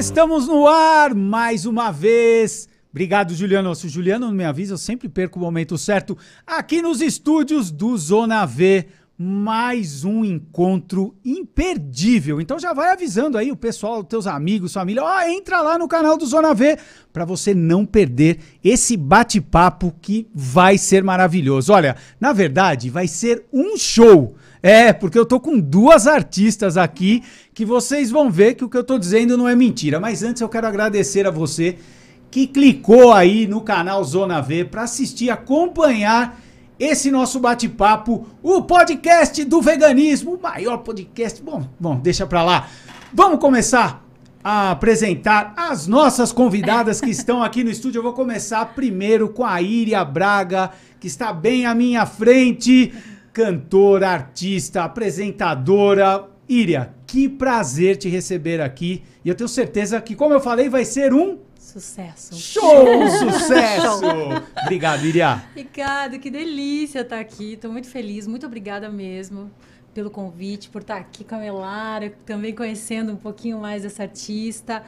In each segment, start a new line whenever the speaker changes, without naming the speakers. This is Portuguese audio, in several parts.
Estamos no ar mais uma vez. Obrigado, Juliano. Se o Juliano me avisa, eu sempre perco o momento certo. Aqui nos estúdios do Zona V, mais um encontro imperdível. Então já vai avisando aí o pessoal, teus amigos, família, ó, entra lá no canal do Zona V para você não perder esse bate-papo que vai ser maravilhoso. Olha, na verdade, vai ser um show. É, porque eu tô com duas artistas aqui que vocês vão ver que o que eu tô dizendo não é mentira. Mas antes eu quero agradecer a você que clicou aí no canal Zona V para assistir, acompanhar esse nosso bate-papo, o podcast do veganismo, o maior podcast. Bom, bom, deixa pra lá. Vamos começar a apresentar as nossas convidadas que estão aqui no estúdio. Eu vou começar primeiro com a Iria Braga, que está bem à minha frente cantora, artista, apresentadora. Iria, que prazer te receber aqui. E eu tenho certeza que, como eu falei, vai ser um
Sucesso.
show, sucesso. Obrigado, Iria.
Ricardo, que delícia estar aqui. Estou muito feliz. Muito obrigada mesmo pelo convite, por estar aqui com a Melara, também conhecendo um pouquinho mais dessa artista.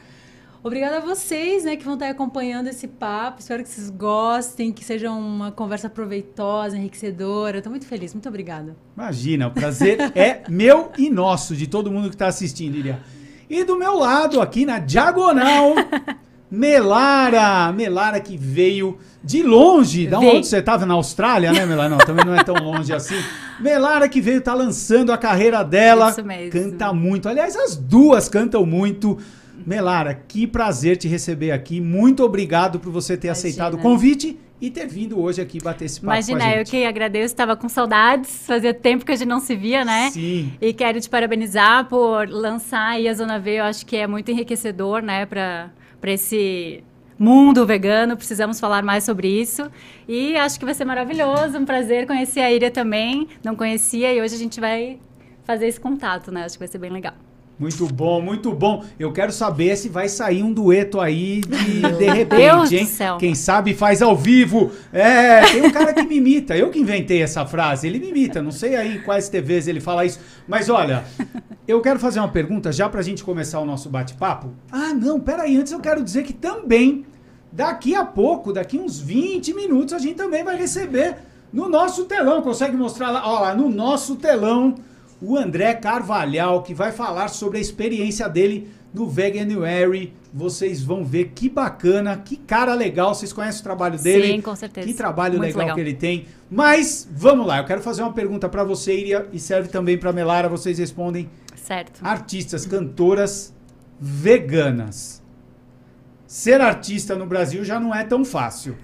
Obrigada a vocês, né, que vão estar acompanhando esse papo. Espero que vocês gostem, que seja uma conversa proveitosa, enriquecedora. Estou muito feliz. Muito obrigada.
Imagina, o prazer é meu e nosso, de todo mundo que está assistindo, Iria. E do meu lado, aqui na diagonal, Melara. Melara que veio de longe. Da onde você estava? Na Austrália, né, Melara? Não, também não é tão longe assim. Melara que veio, tá lançando a carreira dela.
Isso mesmo.
Canta muito. Aliás, as duas cantam muito. Melara, que prazer te receber aqui. Muito obrigado por você ter
Imagina.
aceitado o convite e ter vindo hoje aqui bater esse papo com a
Imagina, eu que agradeço, estava com saudades, fazia tempo que a gente não se via, né?
Sim.
E quero te parabenizar por lançar aí a Zona V, eu acho que é muito enriquecedor, né, para esse mundo vegano, precisamos falar mais sobre isso. E acho que vai ser maravilhoso, um prazer conhecer a Iria também, não conhecia e hoje a gente vai fazer esse contato, né? Acho que vai ser bem legal.
Muito bom, muito bom. Eu quero saber se vai sair um dueto aí de, de repente,
Deus do
hein?
céu.
Quem sabe faz ao vivo. É, tem um cara que me imita. Eu que inventei essa frase. Ele me imita. Não sei aí em quais TVs ele fala isso. Mas olha, eu quero fazer uma pergunta já pra gente começar o nosso bate-papo. Ah, não, peraí. Antes eu quero dizer que também, daqui a pouco, daqui uns 20 minutos, a gente também vai receber no nosso telão. Consegue mostrar lá? Ó, lá no nosso telão o André Carvalhal, que vai falar sobre a experiência dele no Veganuary. Vocês vão ver que bacana, que cara legal. Vocês conhecem o trabalho dele?
Sim, com certeza.
Que trabalho legal,
legal.
que ele tem. Mas vamos lá, eu quero fazer uma pergunta pra você, Iria, e serve também pra Melara. Vocês respondem.
Certo.
Artistas, cantoras veganas. Ser artista no Brasil já não é tão fácil.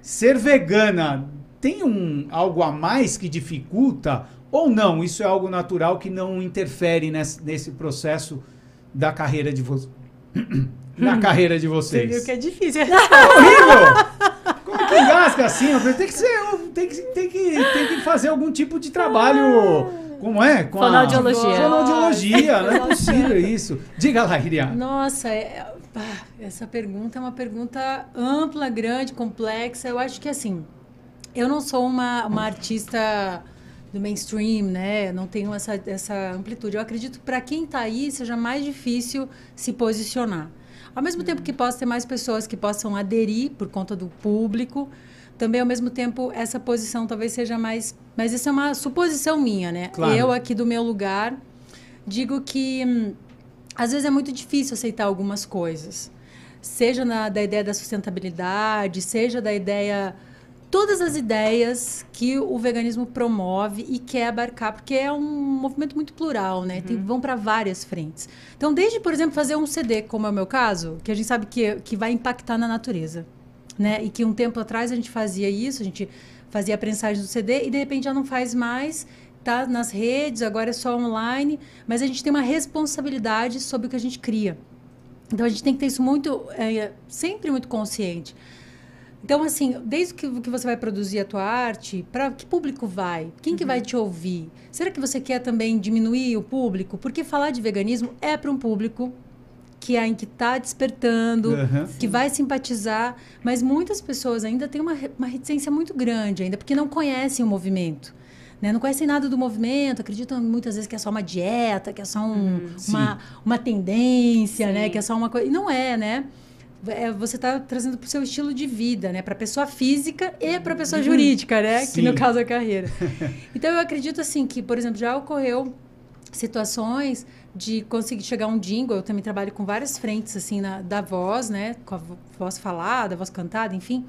Ser vegana tem um algo a mais que dificulta ou não? Isso é algo natural que não interfere nesse, nesse processo da carreira de vocês. Na carreira de
Você
vocês.
viu que é difícil.
horrível! Como que engasga assim? Tem que, ser, tem, que, tem, que, tem que fazer algum tipo de trabalho. Como é? Com a-
Fonoaudiologia.
Fonoaudiologia, não é
Nossa.
possível isso. Diga lá, Iria.
Nossa, é- ah, essa pergunta é uma pergunta ampla, grande, complexa. Eu acho que assim, eu não sou uma, uma artista do mainstream, né? Não tenho essa, essa amplitude. Eu acredito que para quem está aí seja mais difícil se posicionar. Ao mesmo tempo que possa ter mais pessoas que possam aderir por conta do público, também ao mesmo tempo essa posição talvez seja mais. Mas isso é uma suposição minha, né?
Claro.
Eu aqui do meu lugar digo que hum, às vezes é muito difícil aceitar algumas coisas. Seja na, da ideia da sustentabilidade, seja da ideia. Todas as ideias que o veganismo promove e quer abarcar, porque é um movimento muito plural, né? Tem, vão para várias frentes. Então, desde, por exemplo, fazer um CD, como é o meu caso, que a gente sabe que, que vai impactar na natureza. Né? E que um tempo atrás a gente fazia isso, a gente fazia a prensagem do CD e de repente já não faz mais, tá nas redes, agora é só online, mas a gente tem uma responsabilidade sobre o que a gente cria. Então a gente tem que ter isso muito, é, sempre muito consciente. Então, assim, desde que, que você vai produzir a tua arte, para que público vai? Quem que vai te ouvir? Será que você quer também diminuir o público? Porque falar de veganismo é para um público que é em que está despertando,
Aham.
que vai simpatizar, mas muitas pessoas ainda têm uma, uma reticência muito grande ainda, porque não conhecem o movimento. né? Não conhecem nada do movimento, acreditam muitas vezes que é só uma dieta, que é só um, uma, uma tendência, né? Que é só uma coisa. E não é, né? É, você está trazendo para o seu estilo de vida, né? Para pessoa física e para pessoa jurídica, né? Que
Sim.
no caso é a carreira. Então eu acredito assim que, por exemplo, já ocorreu situações de conseguir chegar a um jingle. Eu também trabalho com várias frentes assim na, da voz, né? Com a vo- voz falada, voz cantada, enfim.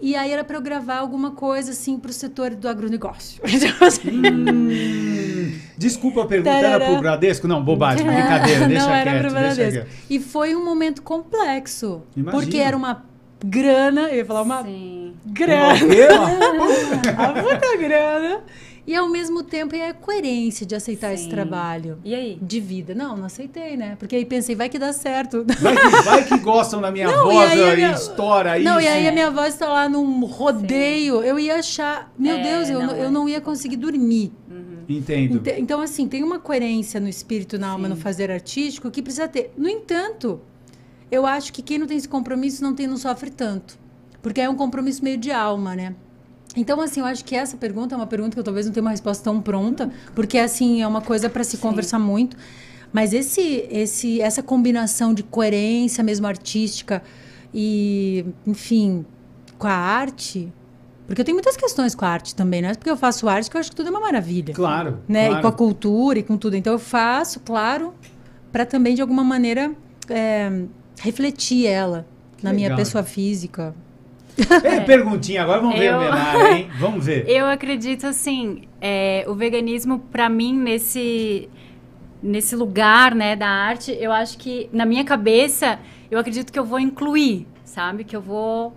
E aí era para eu gravar alguma coisa assim para o setor do agronegócio. Então, assim,
Hum, desculpa a pergunta, era
Tarará.
pro Bradesco? Não, bobagem, brincadeira, deixa
não era
quieto,
pra
deixa
Bradesco.
quieto.
E foi um momento complexo.
Imagino.
Porque era uma grana, eu ia falar uma
Sim.
grana.
O quê, ó?
a puta grana. E ao mesmo tempo é a coerência de aceitar esse
Sim.
trabalho
E aí?
de vida. Não, não aceitei, né? Porque aí pensei, vai que dá certo.
Vai que, vai que gostam da minha
Não, e
voz
aí a
e
minha-
estoura
Não,
isso.
e aí a minha voz tá lá num rodeio. Eu ia achar, meu
É,
Deus, eu
não,
eu
é.
não ia conseguir dormir.
Entendo.
Ente- Então, assim, tem uma coerência no espírito, na alma,
Sim.
no fazer artístico que precisa ter. No entanto, eu acho que quem não tem esse compromisso não tem, não sofre tanto. Porque é um compromisso meio de alma, né? Então, assim, eu acho que essa pergunta é uma pergunta que eu talvez não tenha uma resposta tão pronta, porque, assim, é uma coisa para se conversar muito. Mas esse, esse, essa combinação de coerência mesmo artística e, enfim, com a arte... Porque eu tenho muitas questões com a arte também, não é porque eu faço arte que eu acho que tudo é uma maravilha
Claro.
né?
claro.
E com a cultura e com tudo. Então eu faço, claro, para também de alguma maneira é, refletir ela
Que
na minha
legal.
pessoa física.
É, perguntinha, agora vamos ver
Eu-
o Menara, hein? Vamos ver.
Eu acredito assim, é, o veganismo para mim nesse nesse lugar, né, da arte, eu acho que na minha cabeça, eu acredito que eu vou incluir, sabe? Que eu vou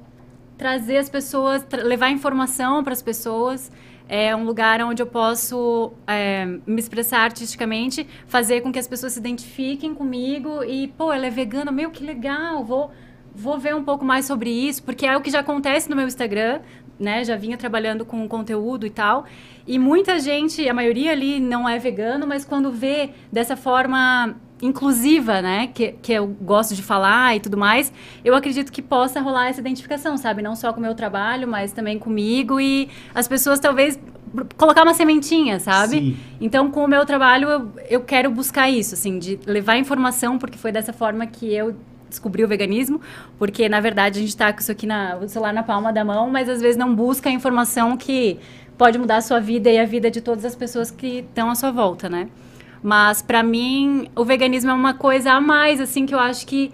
trazer as pessoas, tra- levar informação para as pessoas. É um lugar onde eu posso é, me expressar artisticamente, fazer com que as pessoas se identifiquem comigo e, pô, ela é vegana, meu, que legal, vou, vou ver um pouco mais sobre isso, porque é o que já acontece no meu Instagram, né? Já vinha trabalhando com conteúdo e tal. E muita gente, a maioria ali não é vegano, mas quando vê dessa forma inclusiva, né, que, que eu gosto de falar e tudo mais, eu acredito que possa rolar essa identificação, sabe? Não só com o meu trabalho, mas também comigo e as pessoas talvez colocar uma sementinha, sabe?
Sim.
Então, com o meu trabalho, eu, eu quero buscar isso, assim, de levar informação, porque foi dessa forma que eu descobri o veganismo, porque, na verdade, a gente tá com isso aqui, na, celular na palma da mão, mas às vezes não busca a informação que pode mudar a sua vida e a vida de todas as pessoas que estão à sua volta, né? Mas, pra mim, o veganismo é uma coisa a mais, assim, que eu acho que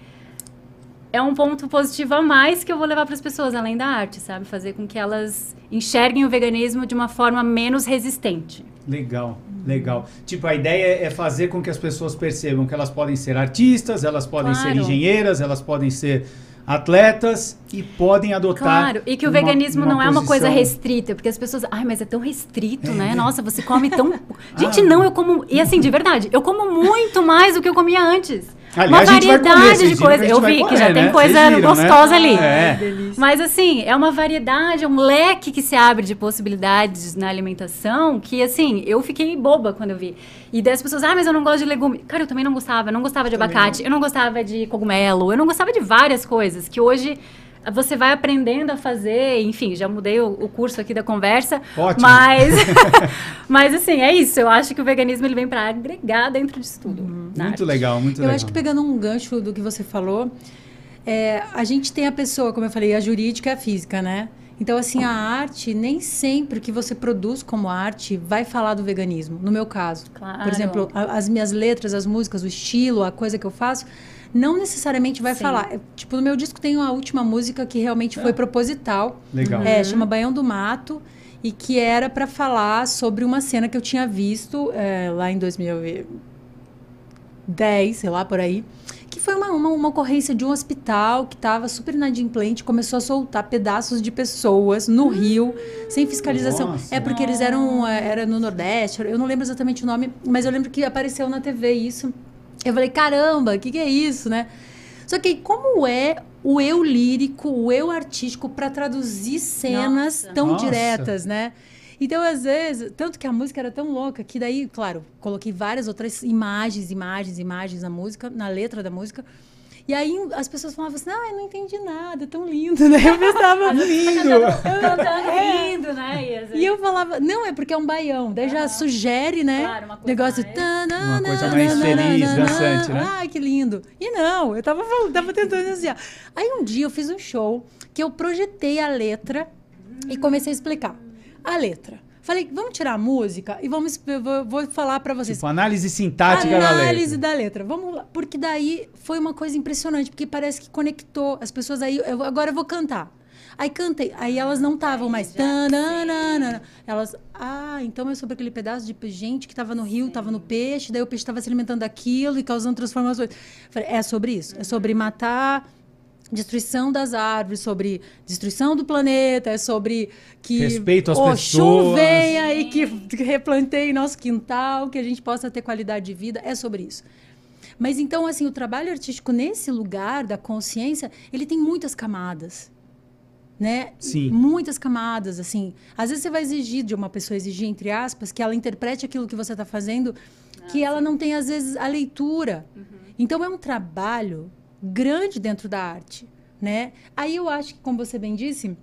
é um ponto positivo a mais que eu vou levar para as pessoas, além da arte, sabe? Fazer com que elas enxerguem o veganismo de uma forma menos resistente.
Legal, legal. Tipo, a ideia é fazer com que as pessoas percebam que elas podem ser artistas, elas podem ser
Claro.
engenheiras, elas podem ser atletas e podem adotar.
Claro, e que o
uma-
veganismo não é uma coisa
posição-
restrita, porque as pessoas, ai, mas é tão restrito,
É.
né? Nossa, você come tão. Gente,
Ah.
não, eu como. E assim, de verdade, eu como muito mais do que eu comia antes.
Aliás,
uma variedade de coisas. Eu vi que já
né?
tem coisa
viram, né?
gostosa ali.
É.
Mas assim, é uma variedade, um leque que se abre de possibilidades na alimentação que, assim, eu fiquei boba quando eu vi. E daí as pessoas, ah, mas eu não gosto de legume. Cara, eu também não gostava. Eu não gostava de
Também
abacate, eu não gostava de cogumelo, eu não gostava de várias coisas que hoje você vai aprendendo a fazer. Enfim, já mudei o, o curso aqui da conversa.
Ótimo.
Mas, mas assim, é isso. Eu acho que o veganismo ele vem para agregar dentro disso tudo. na
Muito
arte.
legal, muito
eu
legal.
acho que pegando um gancho do que você falou, é, a gente tem a pessoa, como eu falei, a jurídica e a física, né? Então, assim, a arte, nem sempre o que você produz como arte vai falar do veganismo, no meu caso.
Claro.
Por exemplo, a- as minhas letras, as músicas, o estilo, a coisa que eu faço, não necessariamente vai
Sim.
falar. É, Tipo, no meu disco tem uma última música que realmente foi proposital.
Legal.
É, chama Baião do Mato. E que era para falar sobre uma cena que eu tinha visto é, lá em 2010, sei lá, por aí. Que foi uma, uma, uma ocorrência de um hospital que estava super inadimplente, começou a soltar pedaços de pessoas no rio, sem fiscalização.
Nossa.
É porque eles eram é, era no Nordeste, eu não lembro exatamente o nome, mas eu lembro que apareceu na TV isso. Eu falei, caramba, o que, que é isso, né? Só que como é o eu lírico, o eu artístico para traduzir cenas
Nossa.
tão
Nossa.
diretas, né? Então, às vezes, tanto que a música era tão louca que daí, claro, coloquei várias outras imagens, imagens, imagens na música, na letra da música. E aí as pessoas falavam assim, ah, eu não entendi nada, é tão lindo, né? Eu pensava,
Lindo!
Cantando, rindo, né? E,
E eu falava, não, é porque é um baião. Daí já sugere, né?
Claro, uma coisa
negócio
mais-
tanana,
Uma coisa mais feliz, dançante, né?
Ai, que lindo. E não, eu tava falando, tava tentando assim. ó. Aí um dia eu fiz um show que eu projetei a letra e comecei a explicar. A letra. Falei, vamos tirar a música e vamos, vou, vou falar pra vocês.
Tipo, análise sintática da
Análise
letra.
da letra. Vamos lá. Porque daí foi uma coisa impressionante, porque parece que conectou as pessoas aí. eu- agora eu vou cantar. Aí cantei, aí elas não estavam mais. tananana. Elas, ah, então é sobre aquele pedaço de gente que estava no rio, estava no peixe, daí o peixe estava se alimentando daquilo e causando transformações. Falei, é sobre isso, é sobre matar destruição das árvores, sobre destruição do planeta, é sobre que
Respeito às
Oxum
pessoas.
venha aí que que replantei nosso quintal, que a gente possa ter qualidade de vida, é sobre isso. Mas então, assim, o trabalho artístico nesse lugar da consciência, ele tem muitas camadas. Né?
Sim.
Muitas camadas, assim. Às vezes você vai exigir de uma pessoa, exigir, entre aspas, que ela interprete aquilo que você está fazendo, que ela não tem, às vezes, a leitura. Então, é um trabalho grande dentro da arte, né? Aí eu acho que, como você bem disse,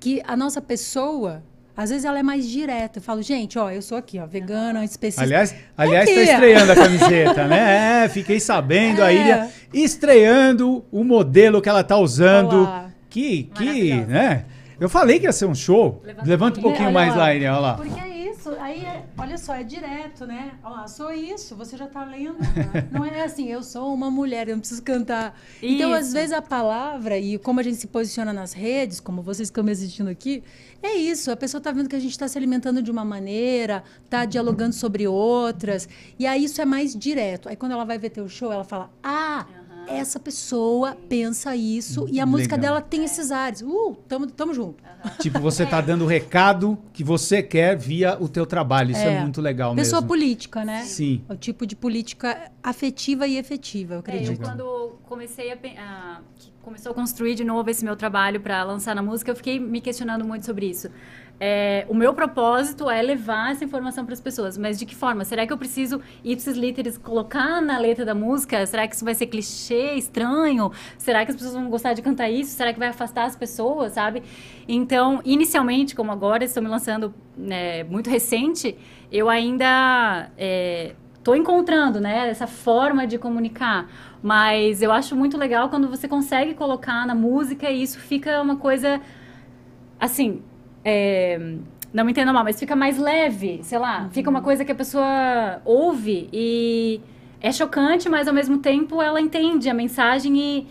que a nossa pessoa, às vezes ela é mais direta. Eu falo, gente, ó, eu sou aqui, ó, vegana, específica.
Aliás, aliás,
aqui.
tá estreando a camiseta, né? É, fiquei sabendo, a
É.
Ilha estreando o modelo que ela tá usando.
Olá.
Que, que, né? Eu falei que ia ser um show.
Levanta
Levanta,
um pouquinho.
mais
lá.
lá, Ilha, olha lá.
Porque é isso, aí é, olha só, é direto, né? Olha lá, sou isso, você já tá lendo. não é assim, eu sou uma mulher, eu não preciso cantar. Então, às
Isso.
vezes, a palavra e como a gente se posiciona nas redes, como vocês estão me assistindo aqui, é isso. A pessoa tá vendo que a gente está se alimentando de uma maneira, tá dialogando sobre outras. E aí isso é mais direto. Aí quando ela vai ver teu show, ela fala: Ah! Essa pessoa pensa isso e a música
Legal.
dela tem esses ares. Uh, tamo, tamo junto.
Tipo, você tá dando o recado que você quer via o teu trabalho. Isso é,
É.
muito legal
Pessoa
mesmo.
política, né?
Sim.
O tipo de política afetiva e efetiva, eu
É,
acredito.
eu quando comecei a, a- começou a construir de novo esse meu trabalho para lançar na música, eu fiquei me questionando muito sobre isso. É, o meu propósito é levar essa informação para as pessoas, mas de que forma? Será que eu preciso ipsis literis colocar na letra da música? Será que isso vai ser clichê, estranho? Será que as pessoas vão gostar de cantar isso? Será que vai afastar as pessoas, sabe? Então, inicialmente, como agora estou me lançando né, muito recente, eu ainda é, tô encontrando, né, essa forma de comunicar. Mas eu acho muito legal quando você consegue colocar na música e isso fica uma coisa, assim, é, não me entenda mal, mas fica mais leve, sei lá. Fica uma coisa que a pessoa ouve e é chocante, mas ao mesmo tempo ela entende a mensagem e,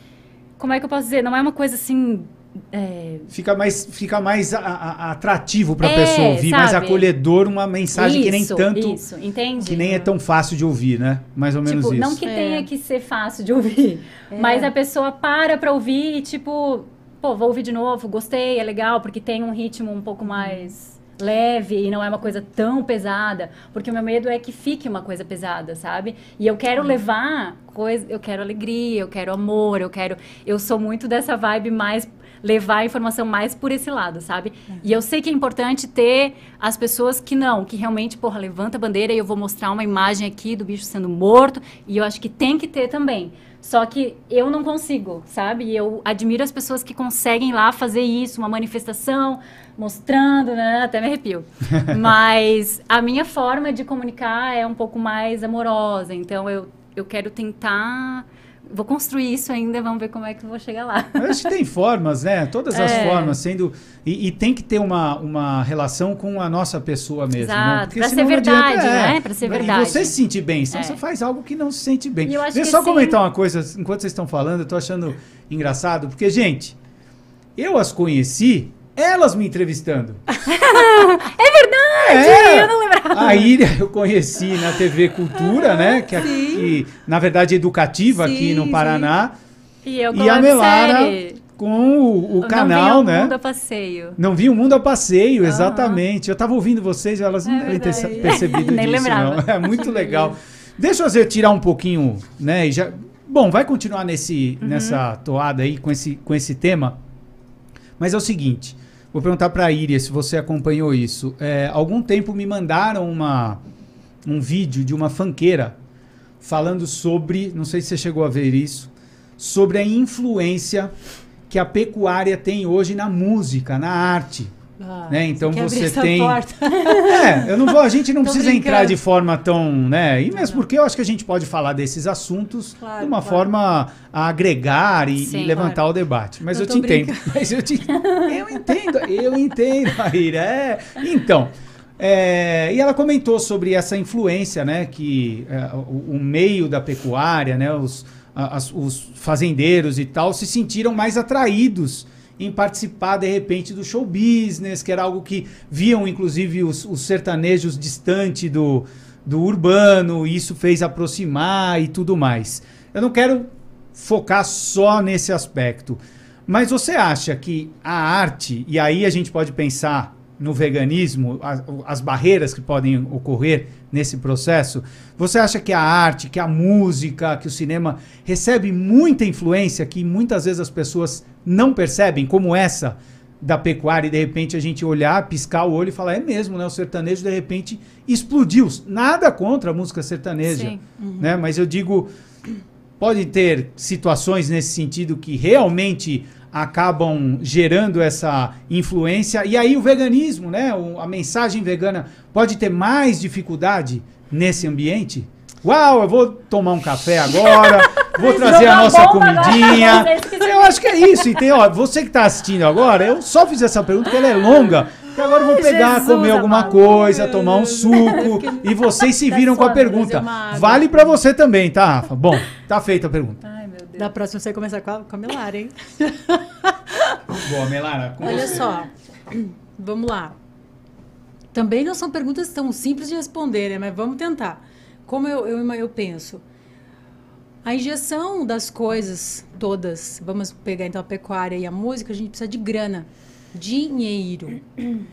como é que eu posso dizer, não é uma coisa assim... é,
Fica mais, fica mais a- a- atrativo pra
É,
pessoa ouvir, mais
sabe?
acolhedor, uma mensagem que nem
isso,
tanto.
Isso, entende?
Que nem é tão fácil de ouvir, né? Mais ou menos
Tipo,
isso.
não que
É.
tenha que ser fácil de ouvir, mas a pessoa para pra ouvir e, tipo, pô, vou ouvir de novo, gostei, é legal, porque tem um ritmo um pouco mais leve e não é uma coisa tão pesada, porque o meu medo é que fique uma coisa pesada, sabe? E eu quero levar coisa, eu quero alegria, eu quero amor, eu quero, eu sou muito dessa vibe mais levar a informação mais por esse lado, sabe? E eu sei que é importante ter as pessoas que não, que realmente, porra, levanta a bandeira e eu vou mostrar uma imagem aqui do bicho sendo morto, e eu acho que tem que ter também. Só que eu não consigo, sabe? E eu admiro as pessoas que conseguem lá fazer isso, uma manifestação, mostrando, né? Até me arrepio. Mas a minha forma de comunicar é um pouco mais amorosa, então eu, eu quero tentar. Vou construir isso ainda, vamos ver como é que eu vou chegar lá.
Eu acho que tem formas, né? Todas as
É.
formas, sendo. E, e tem que ter uma, uma relação com a nossa pessoa mesmo. né?
Exato, pra
senão
ser
não adianta-
verdade,
é.
né? Pra ser
E
verdade.
você se sentir bem, senão
É.
você faz algo que não se sente bem.
E eu acho
Deixa eu só
assim-
comentar uma coisa enquanto vocês estão falando, eu tô achando engraçado, porque, gente, eu as conheci, elas me entrevistando.
É verdade!
É.
Eu não lembrava.
A Ilha eu conheci na TV Cultura, né? Que, é-
Sim.
que, na verdade, é educativa aqui
Sim,
no
sim.
Paraná.
E eu
E a Melara
série.
com o, o canal,
não vi o
né?
mundo a passeio.
Não vi o mundo a passeio,
Aham.
exatamente. Eu tava ouvindo vocês, elas não
É
devem ter percebido
Nem
disso,
lembrava.
não. É muito legal. Deixa eu tirar um pouquinho, né? e já... Bom, vai continuar nesse,
Uhum.
nessa toada aí com esse, com esse tema. Mas é o seguinte, vou perguntar para a Iria se você acompanhou isso. É, algum tempo me mandaram uma, um vídeo de uma fanqueira falando sobre, não sei se você chegou a ver isso, sobre a influência que a pecuária tem hoje na música, na arte.
Ah,
né? Então
quer abrir
você
essa
tem.
porta?
É, eu não vou, a gente não precisa
brincando.
entrar de forma tão, né? E mesmo porque eu acho que a gente pode falar desses assuntos
Claro,
de uma
claro.
forma a agregar e,
Sim,
e levantar o debate. Mas
Eu
eu, te entendo. Mas eu te eu entendo, eu entendo, Maíra. É. Então, é, e ela comentou sobre essa influência, né? Que é, o, o meio da pecuária, né? Os, a- as- os fazendeiros e tal se sentiram mais atraídos em participar de repente do show business, que era algo que viam inclusive os, os sertanejos distante do, do urbano, e isso fez aproximar e tudo mais. Eu não quero focar só nesse aspecto, mas você acha que a arte, e aí a gente pode pensar no veganismo, as, as barreiras que podem ocorrer nesse processo, você acha que a arte, que a música, que o cinema recebe muita influência que muitas vezes as pessoas não percebem, como essa da pecuária, e de repente a gente olhar, piscar o olho e falar, é mesmo, né? O sertanejo de repente explodiu. Nada contra a música sertaneja,
Sim.
né? Mas eu digo, pode ter situações nesse sentido que realmente acabam gerando essa influência. E aí o veganismo, né? a mensagem vegana pode ter mais dificuldade nesse ambiente? Uau, eu vou tomar um café agora, vou trazer a nossa comidinha. Eu acho que é isso. E tem, ó, você que está assistindo agora, eu só fiz essa pergunta porque ela é longa. Que agora eu vou pegar,
Jesus
comer alguma
amado.
coisa, tomar um suco. E vocês se viram com a pergunta. Vale para você também, tá, Rafa? Bom, tá feita a pergunta.
Deus.
Da próxima você começar com a, com a Melara, hein?
Boa, Melara. com
Olha
você.
só, vamos lá. Também não são perguntas tão simples de responder, né? Mas vamos tentar. Como eu, eu, eu penso? A injeção das coisas todas, vamos pegar então a pecuária e a música, a gente precisa de grana, dinheiro,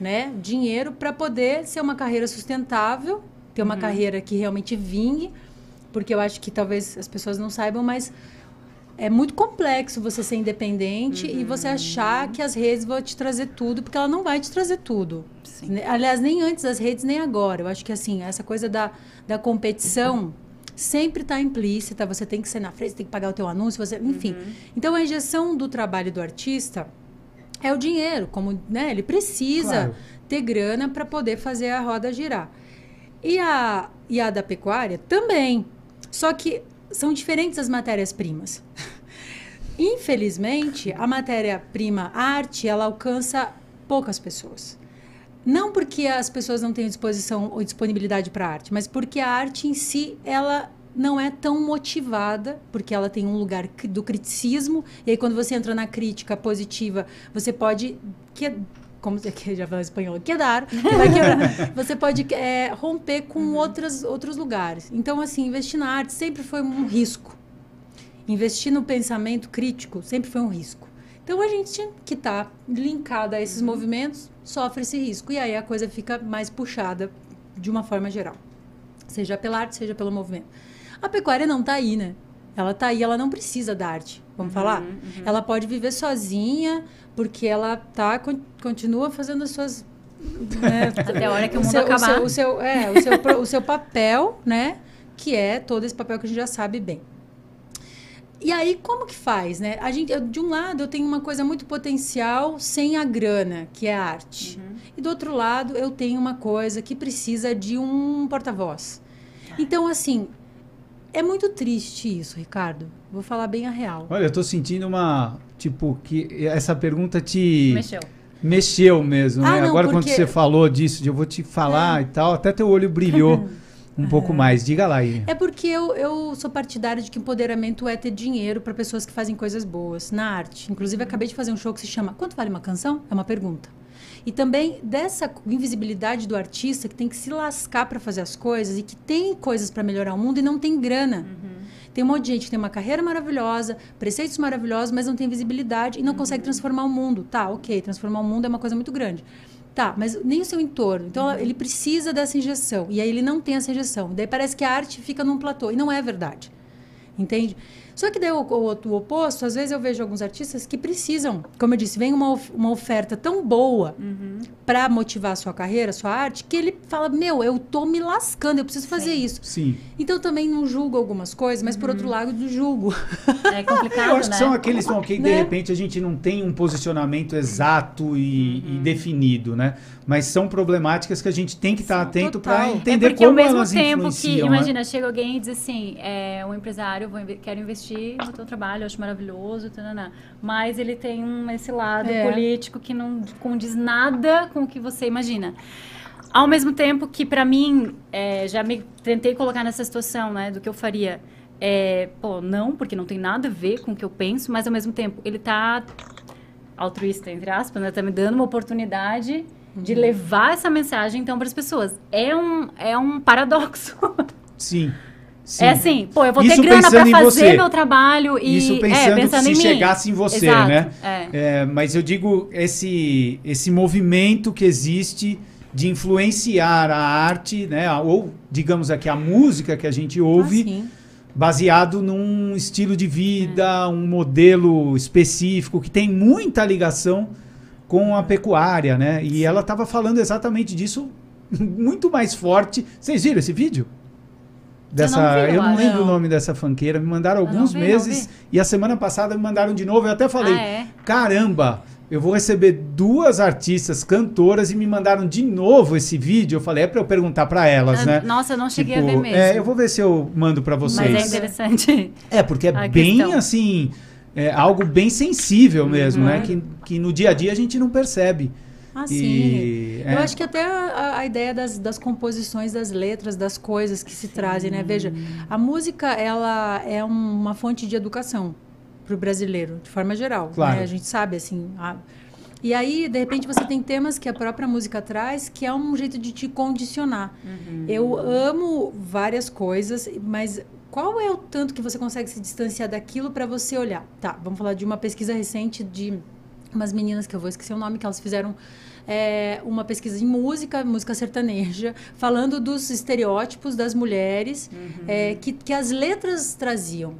né? Dinheiro para poder ser uma carreira sustentável, ter uma carreira que realmente vingue, porque eu acho que talvez as pessoas não saibam, mas é muito complexo você ser independente e você achar que as redes vão te trazer tudo, porque ela não vai te trazer tudo.
Sim.
Ne- Aliás, nem antes das redes, nem agora. Eu acho que assim, essa coisa da, da competição sempre está implícita, você tem que ser na frente, você tem que pagar o teu anúncio, você, enfim. Então a injeção do trabalho do artista é o dinheiro, como né, ele precisa
Claro.
ter grana para poder fazer a roda girar. E a, e a da pecuária também. Só que são diferentes as matérias-primas. Infelizmente, a matéria-prima arte, ela alcança poucas pessoas. Não porque as pessoas não tenham disposição ou disponibilidade para arte, mas porque a arte em si, ela não é tão motivada, porque ela tem um lugar do criticismo, e aí quando você entra na crítica positiva, você pode que como você que já falou espanhol, quedar. Você pode é, romper com outras, outros lugares. Então, assim, investir na arte sempre foi um risco. Investir no pensamento crítico sempre foi um risco. Então, a gente que está linkada a esses movimentos sofre esse risco. E aí a coisa fica mais puxada de uma forma geral. Seja pela arte, seja pelo movimento. A pecuária não está aí, né? Ela está aí, ela não precisa da arte. Vamos falar? Ela pode viver sozinha, porque ela tá, con- continua fazendo as suas. né,
Até a hora que o mundo
seu,
acabar.
seu, o seu, é, o seu, o seu papel, né? Que é todo esse papel que a gente já sabe bem. E aí, como que faz, né? A gente, eu- de um lado, eu tenho uma coisa muito potencial sem a grana, que é a arte. E do outro lado, eu tenho uma coisa que precisa de um porta-voz. Então, assim, é muito triste isso, Ricardo. Vou falar bem a real.
Olha, eu tô sentindo uma. Tipo, que essa pergunta te
Mexeu.
mexeu mesmo,
Ah,
né?
não,
Agora, quando
porque- É.
você falou disso, de eu vou te falar e tal, até teu olho brilhou um pouco mais. Diga lá, Irene.
É porque eu, eu sou partidária de que empoderamento é ter dinheiro para pessoas que fazem coisas boas na arte. Inclusive, acabei de fazer um show que se chama Quanto Vale uma Canção? É uma pergunta. E também dessa invisibilidade do artista que tem que se lascar para fazer as coisas e que tem coisas para melhorar o mundo e não tem grana. Tem um monte de gente que tem uma carreira maravilhosa, preceitos maravilhosos, mas não tem visibilidade e não consegue transformar o mundo. Tá, ok, transformar o mundo é uma coisa muito grande. Tá, mas nem o seu entorno. Então, ela- ele precisa dessa injeção. E aí ele não tem essa injeção. Daí parece que a arte fica num platô. E não é verdade. Entende? Só que daí o, o, o oposto, às vezes eu vejo alguns artistas que precisam, como eu disse, vem uma, of- uma oferta tão boa
Uhum.
para motivar a sua carreira, a sua arte, que ele fala: Meu, eu tô me lascando, eu preciso fazer isso.
Sim.
Então também não julgo algumas coisas, mas por outro lado, julgo.
É complicado,
Eu acho
né?
que são aqueles bom, que de
Né?
repente a gente não tem um posicionamento exato e,
Uhum.
e definido, né? Mas são problemáticas que a gente tem que estar atento para
total. É
entender
é porque
como
ao mesmo
elas
tempo que,
influenciam. né?
imagina, chega alguém e diz assim, é, um empresário, vou quero investir no teu trabalho, acho maravilhoso, tanana, mas ele tem um, esse lado
É.
político que não condiz nada com o que você imagina. Ao mesmo tempo que, pra mim, é, já me tentei colocar nessa situação, né, do que eu faria. É, pô, não, porque não tem nada a ver com o que eu penso, mas ao mesmo tempo, ele tá altruísta, entre aspas, né? Tá me dando uma oportunidade de levar essa mensagem, então, para as pessoas. É um, é um paradoxo.
Sim. Sim.
É assim, pô, eu vou
Isso
ter grana
pensando
para
em
fazer
você.
meu trabalho e...
Isso
é,
pensando,
pensando
que
em
se
mim.
chegasse em você,
Exato,
né?
é.
É, mas eu digo esse esse movimento que existe de influenciar a arte, né? Ou digamos aqui a música que a gente ouve.
Assim.
baseado num estilo de vida, um modelo específico que tem muita ligação com a pecuária, né? E ela estava falando exatamente disso muito mais forte. Vocês viram esse vídeo? Dessa,
não vi,
eu não lembro o
Não.
nome dessa fanqueira. Me mandaram alguns
vi,
meses e a semana passada me mandaram de novo. Eu até falei,
Ah, é?
caramba, eu vou receber duas artistas cantoras e me mandaram de novo esse vídeo. Eu falei, é para eu perguntar para elas,
Ah,
né?
Nossa, eu não cheguei
Tipo,
a ver mesmo.
É, eu vou ver se eu mando para vocês.
Mas é interessante.
É, porque é bem
questão.
assim, é algo bem sensível mesmo,
Uhum.
né? Que, que no dia a dia a gente não percebe.
Ah, sim.
E, é,
Eu acho que até a, a ideia das, das composições das letras, das coisas que se trazem, né? Veja, a música, ela é um- uma fonte de educação para o brasileiro, de forma geral.
Claro.
né? A gente sabe, assim... a- E aí, de repente, você tem temas que a própria música traz, que é um jeito de te condicionar. Eu amo várias coisas, mas qual é o tanto que você consegue se distanciar daquilo para você olhar? Tá, vamos falar de uma pesquisa recente de umas meninas que eu vou esquecer o nome, que elas fizeram é, uma pesquisa em música, música sertaneja, falando dos estereótipos das mulheres é, que, que as letras traziam.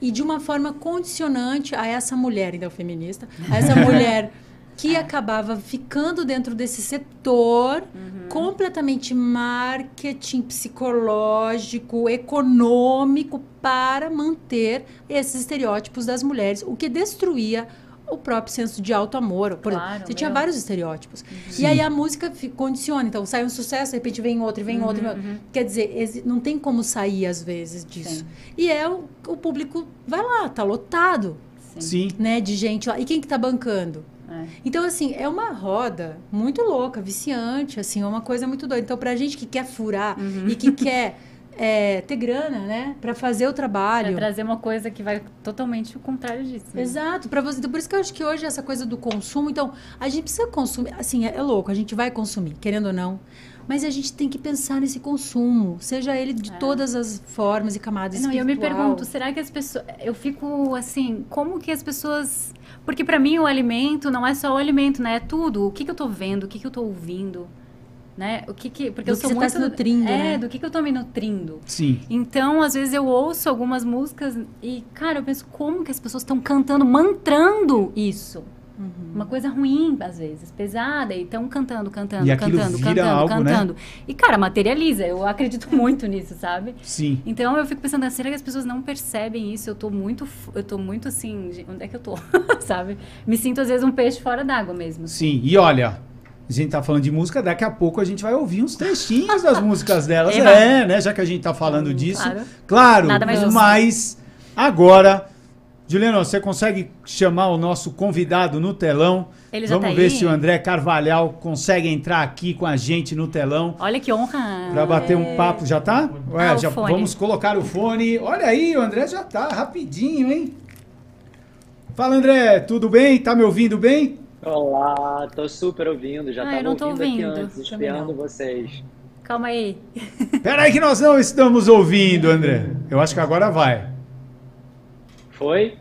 E de uma forma condicionante a essa mulher, então feminista, a essa mulher que acabava ficando dentro desse setor completamente marketing psicológico, econômico para manter esses estereótipos das mulheres, o que destruía o próprio senso de alto amor. Por
Claro,
exemplo, você tinha
meu.
vários estereótipos.
Sim.
E aí a música condiciona. Então sai um sucesso, de repente vem outro, e vem outro. vem outro. Quer dizer, não tem como sair às vezes disso.
Sim.
E é o, o público vai lá, tá lotado,
Sim.
né, de gente lá. E quem que tá bancando?
É.
Então, assim, é uma roda muito louca, viciante, assim, é uma coisa muito doida. Então, pra gente que quer furar e que quer é, ter grana, né, pra fazer o
Pra
trabalho.
trazer uma coisa que vai totalmente o contrário disso. né?
Exato, para você. Então, por isso que eu acho que hoje essa coisa do consumo, então, a gente precisa consumir, assim, é, é louco, a gente vai consumir, querendo ou não, mas a gente tem que pensar nesse consumo, seja ele de todas as formas e camadas.
Não, e eu me
espiritual.
pergunto, será que as pessoas. Eu fico assim, como que as pessoas. Porque pra mim o alimento não é só o alimento, né? É tudo. O que, que eu tô vendo, o que, que eu tô ouvindo, né? O que que. Porque
Do
eu
que
sou
você tá
muito.
se nutrindo,
É,
né?
do que, que eu tô me nutrindo.
Sim.
Então, às vezes eu ouço algumas músicas e, cara, eu penso, como que as pessoas estão cantando, mantrando isso?
Uhum.
Uma coisa ruim, às vezes, pesada, e estão cantando, cantando,
E
cantando,
vira
cantando,
algo, né?
cantando. E, cara, materializa. Eu acredito muito nisso, sabe?
Sim.
Então eu fico pensando, será que as pessoas não percebem isso? Eu tô muito, eu tô muito assim, onde é que eu tô? sabe? Me sinto às vezes um peixe fora d'água mesmo.
Sim. E olha, a gente tá falando de música, daqui a pouco a gente vai ouvir uns trechinhos das músicas delas.
Eba.
É, né? Já que a gente tá falando disso.
claro.
Claro,
Nada mais justo.
mas agora, Juliano, você consegue chamar o nosso convidado no telão?
Ele já
Vamos
tá
ver
aí?
se o André Carvalhal consegue entrar aqui com a gente no telão.
Olha que honra.
Pra bater um papo, já tá? Ué,
Ah,
já vamos colocar o fone. Olha aí, o André já tá rapidinho, hein? Fala, André, tudo bem? Tá me ouvindo bem?
Olá, tô super ouvindo, já
Ah,
tava
eu não tô
ouvindo,
ouvindo,
aqui antes,
não.
vocês.
Calma aí.
Pera aí que nós não estamos ouvindo, André. Eu acho que agora vai.
Foi?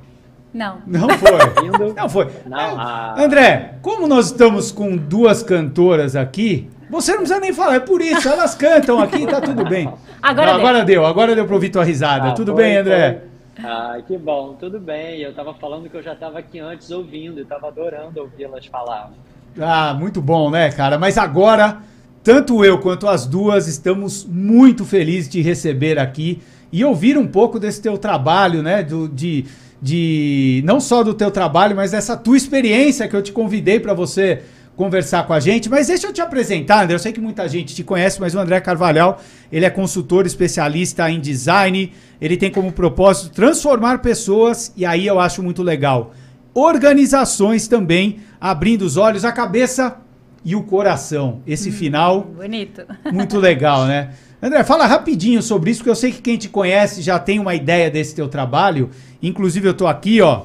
Não.
Não foi.
Ouvindo?
Não foi.
Não, ah,
André, como nós estamos com duas cantoras aqui, você não precisa nem falar, é por isso, elas cantam aqui, tá tudo bem.
Agora
Não,
deu.
agora deu, agora deu pra ouvir tua risada.
Ah,
tudo
foi,
bem, André?
Ah, que bom, tudo bem. Eu estava falando que eu já estava aqui antes ouvindo e estava adorando ouvi-las falar.
Ah, muito bom, né, cara? Mas agora, tanto eu quanto as duas estamos muito felizes de receber aqui e ouvir um pouco desse teu trabalho, né? Do, de, de não só do teu trabalho, mas dessa tua experiência que eu te convidei para você conversar com a gente. Mas deixa eu te apresentar, André. Eu sei que muita gente te conhece, mas o André Carvalhal, ele é consultor especialista em design. Ele tem como propósito transformar pessoas e aí eu acho muito legal. Organizações também, abrindo os olhos, a cabeça e o coração. Esse hum, final.
Bonito.
Muito legal, né? André, fala rapidinho sobre isso, porque eu sei que quem te conhece já tem uma ideia desse teu trabalho. Inclusive, eu tô aqui, ó.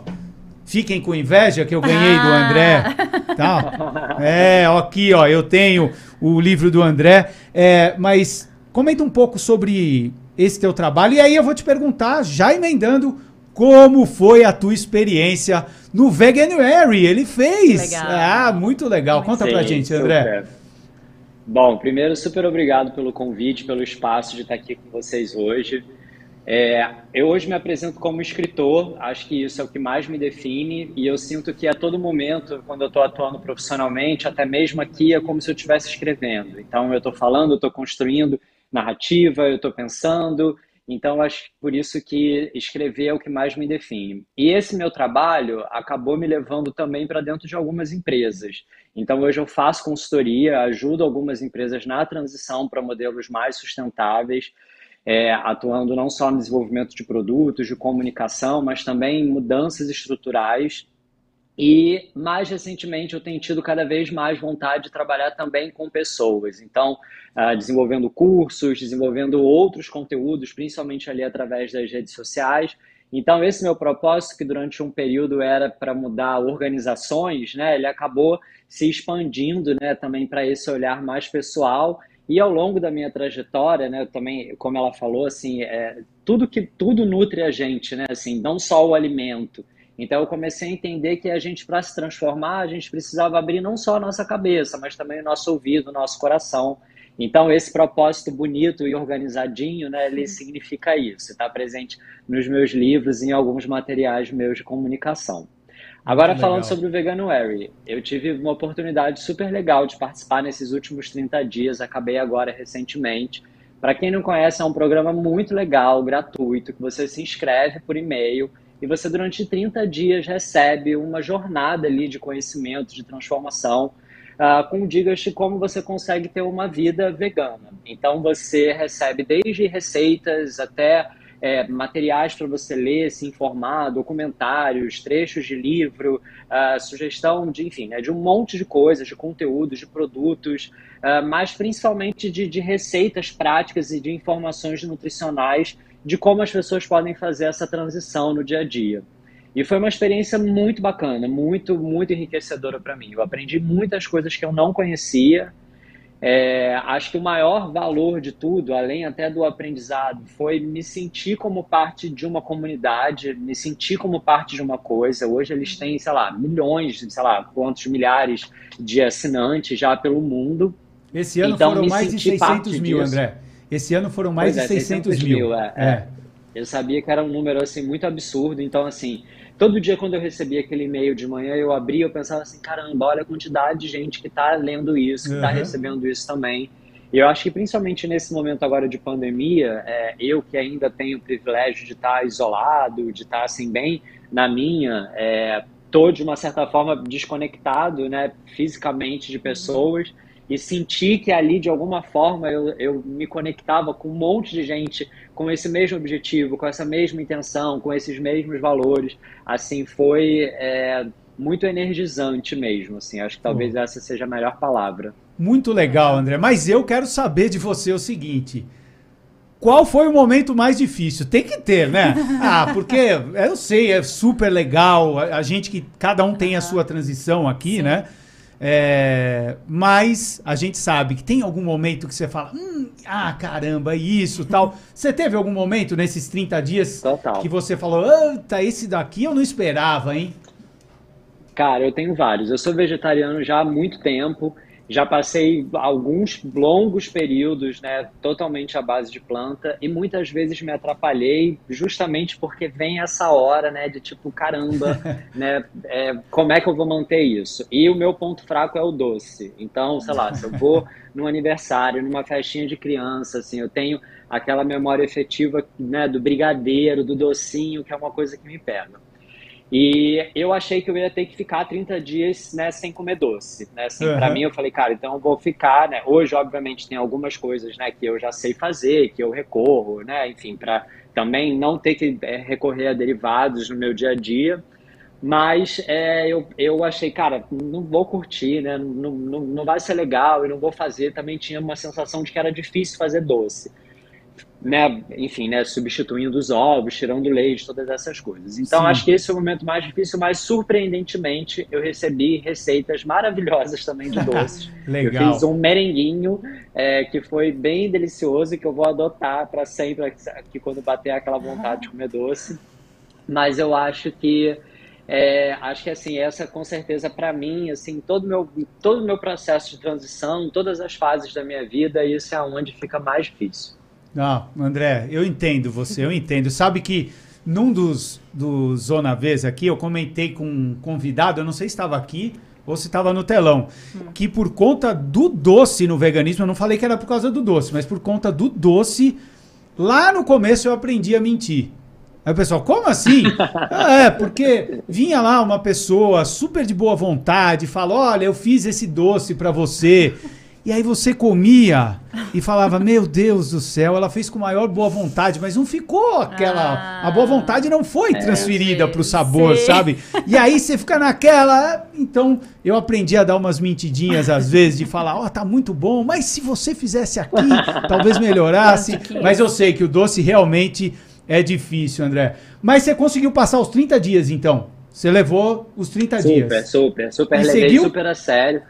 Fiquem com inveja que eu ganhei ah. do André. Tá? É, aqui, ó, eu tenho o livro do André. É, mas comenta um pouco sobre esse teu trabalho. E aí eu vou te perguntar, já emendando, como foi a tua experiência no Veganuary? Ele fez. Legal. Ah, muito legal. Conta Sim, pra gente, André. Super.
Bom, primeiro, super obrigado pelo convite, pelo espaço de estar aqui com vocês hoje. É, eu hoje me apresento como escritor, acho que isso é o que mais me define, e eu sinto que a todo momento, quando eu estou atuando profissionalmente, até mesmo aqui, é como se eu estivesse escrevendo. Então, eu estou falando, eu estou construindo narrativa, eu estou pensando, então, acho por isso que escrever é o que mais me define. E esse meu trabalho acabou me levando também para dentro de algumas empresas. Então, hoje eu faço consultoria, ajudo algumas empresas na transição para modelos mais sustentáveis, é, atuando não só no desenvolvimento de produtos, de comunicação, mas também em mudanças estruturais. E mais recentemente eu tenho tido cada vez mais vontade de trabalhar também com pessoas. Então, uh, desenvolvendo cursos, desenvolvendo outros conteúdos, principalmente ali através das redes sociais, então, esse meu propósito, que durante um período era para mudar organizações, né, ele acabou se expandindo né, também para esse olhar mais pessoal. E ao longo da minha trajetória, né, também, como ela falou, assim, é, tudo que tudo nutre a gente, né, assim, não só o alimento. Então eu comecei a entender que a gente para se transformar, a gente precisava abrir não só a nossa cabeça, mas também o nosso ouvido, o nosso coração. Então, esse propósito bonito e organizadinho, né, ele significa isso. Está presente nos meus livros e em alguns materiais meus de comunicação. Agora, Muito falando legal. sobre o Veganuary, eu tive uma oportunidade super legal de participar nesses últimos 30 dias, acabei agora recentemente. Para quem não conhece, é um programa muito legal, gratuito, que você se inscreve por e-mail e você, durante 30 dias, recebe uma jornada ali de conhecimento, de transformação uh, com dicas de como você consegue ter uma vida vegana. Então você recebe desde receitas até é, materiais para você ler, se informar, documentários, trechos de livro, uh, sugestão de, enfim, né, de um monte de coisas, de conteúdos, de produtos, uh, mas principalmente de, de receitas práticas e de informações nutricionais de como as pessoas podem fazer essa transição no dia a dia. E foi uma experiência muito bacana, muito, muito enriquecedora para mim. Eu aprendi muitas coisas que eu não conhecia. É, acho que o maior valor de tudo, além até do aprendizado, foi me sentir como parte de uma comunidade, me sentir como parte de uma coisa. Hoje eles têm, sei lá, milhões, sei lá, quantos milhares de assinantes já pelo mundo.
Esse ano então, foram mais de 600 mil, disso. André. Esse ano foram mais pois de é, 600, 600 mil. mil é, é.
é. Eu sabia que era um número assim muito absurdo, então assim, todo dia quando eu recebia aquele e-mail de manhã, eu abria, eu pensava assim, caramba, olha a quantidade de gente que está lendo isso, que está uhum. recebendo isso também. E eu acho que principalmente nesse momento agora de pandemia, é, eu que ainda tenho o privilégio de estar tá isolado, de estar tá, assim bem na minha, é, tô de uma certa forma desconectado, né, fisicamente de pessoas. Uhum e senti que ali, de alguma forma, eu, eu me conectava com um monte de gente com esse mesmo objetivo, com essa mesma intenção, com esses mesmos valores. Assim, foi é, muito energizante mesmo. Assim, acho que talvez essa seja a melhor palavra.
Muito legal, André. Mas eu quero saber de você o seguinte. Qual foi o momento mais difícil? Tem que ter, né? Ah, porque eu sei, é super legal. A gente que cada um tem a sua transição aqui, né? É, mas a gente sabe que tem algum momento que você fala, hum, ah, caramba, isso tal. Você teve algum momento nesses 30 dias Total. que você falou, tá esse daqui eu não esperava, hein?
Cara, eu tenho vários. Eu sou vegetariano já há muito tempo já passei alguns longos períodos, né, totalmente à base de planta e muitas vezes me atrapalhei justamente porque vem essa hora, né, de tipo caramba, né, é, como é que eu vou manter isso? E o meu ponto fraco é o doce. Então, sei lá, se eu vou num aniversário, numa festinha de criança, assim, eu tenho aquela memória efetiva, né, do brigadeiro, do docinho, que é uma coisa que me pega. E eu achei que eu ia ter que ficar 30 dias né, sem comer doce. Né? Assim, uhum. Para mim, eu falei, cara, então eu vou ficar. Né? Hoje, obviamente, tem algumas coisas né, que eu já sei fazer, que eu recorro, né? enfim, para também não ter que é, recorrer a derivados no meu dia a dia. Mas é, eu, eu achei, cara, não vou curtir, né? não, não, não vai ser legal e não vou fazer. Também tinha uma sensação de que era difícil fazer doce né, enfim, né, substituindo os ovos, tirando leite, todas essas coisas. Então, Sim. acho que esse foi o momento mais difícil, mas surpreendentemente eu recebi receitas maravilhosas também de doces.
Legal.
Eu fiz um merenguinho é, que foi bem delicioso e que eu vou adotar para sempre aqui quando bater aquela vontade de comer doce. Mas eu acho que é, acho que assim essa com certeza para mim assim todo meu todo meu processo de transição, todas as fases da minha vida, isso é onde fica mais difícil.
Não, André, eu entendo você, eu entendo. Sabe que num dos, dos Zona Vez aqui, eu comentei com um convidado, eu não sei se estava aqui ou se estava no telão, hum. que por conta do doce no veganismo, eu não falei que era por causa do doce, mas por conta do doce, lá no começo eu aprendi a mentir. Aí o pessoal, como assim? ah, é, porque vinha lá uma pessoa super de boa vontade, fala: Olha, eu fiz esse doce para você. E aí você comia e falava, meu Deus do céu, ela fez com maior boa vontade, mas não ficou aquela. Ah, a boa vontade não foi é, transferida para o sabor, sim. sabe? E aí você fica naquela. Então eu aprendi a dar umas mentidinhas às vezes, de falar, ó, oh, tá muito bom, mas se você fizesse aqui, talvez melhorasse. mas eu sei que o doce realmente é difícil, André. Mas você conseguiu passar os 30 dias, então? Você levou os 30
super,
dias.
Super, super, super. Levei seguiu? super a sério.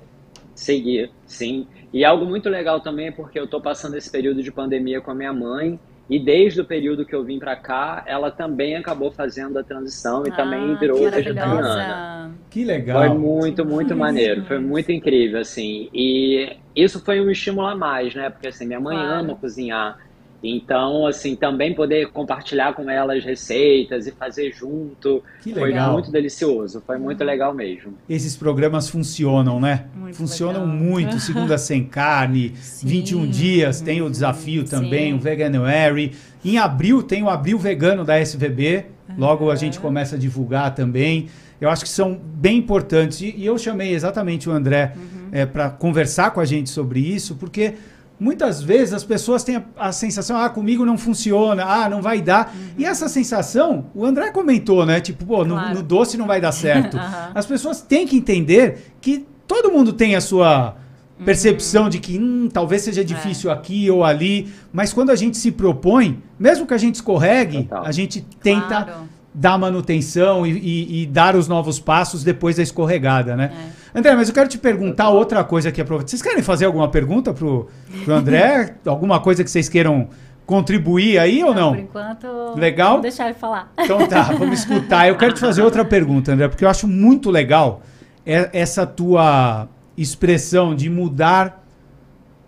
Segui, sim. E algo muito legal também é porque eu estou passando esse período de pandemia com a minha mãe. E desde o período que eu vim para cá, ela também acabou fazendo a transição e ah, também virou vegetariana.
Que legal.
Foi muito, muito maneiro. Foi muito incrível, assim. E isso foi um estímulo a mais, né? Porque, assim, minha mãe claro. ama cozinhar. Então, assim, também poder compartilhar com elas receitas e fazer junto que foi muito delicioso, foi muito legal mesmo.
Esses programas funcionam, né? Muito funcionam legal. muito. Segunda sem carne, Sim. 21 dias, tem o desafio também, Sim. o Veganuary. Em abril tem o Abril Vegano da SVB, logo uhum. a gente começa a divulgar também. Eu acho que são bem importantes. E, eu chamei exatamente o André uhum. é, para conversar com a gente sobre isso, porque muitas vezes as pessoas têm a, a, sensação, ah, comigo não funciona, ah, não vai dar. Uhum. E essa sensação, o André comentou, né? Tipo, pô, claro. no, no, doce não vai dar certo. uhum. As pessoas têm que entender que todo mundo tem a sua percepção uhum. de que hum, talvez seja é. difícil é. aqui ou ali, mas quando a gente se propõe, mesmo que a gente escorregue, Total. a gente tenta claro. dar manutenção e, e, e, dar os novos passos depois da escorregada, né? É. André, mas eu quero te perguntar outra coisa aqui. Vocês querem fazer alguma pergunta pro, pro André? alguma coisa que vocês queiram contribuir aí ou não?
Por enquanto,
legal?
Vamos deixar ele falar.
Então tá, vamos escutar. Eu quero te fazer outra pergunta, André, porque eu acho muito legal essa tua expressão de mudar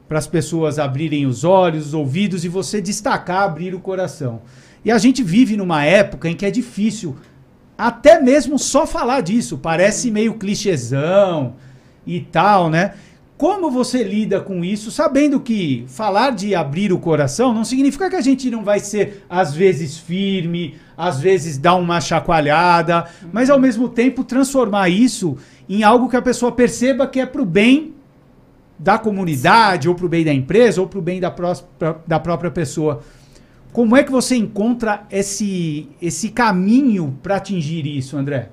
para as pessoas abrirem os olhos, os ouvidos e você destacar abrir o coração. E a gente vive numa época em que é difícil até mesmo só falar disso. Parece meio clichêzão e tal, né? Como você lida com isso, sabendo que falar de abrir o coração não significa que a gente não vai ser, às vezes, firme, às vezes dar uma chacoalhada, mas ao mesmo tempo transformar isso em algo que a pessoa perceba que é pro bem da comunidade, ou pro bem da empresa, ou pro bem da, pró da própria pessoa. Como é que você encontra esse, esse caminho para atingir isso, André?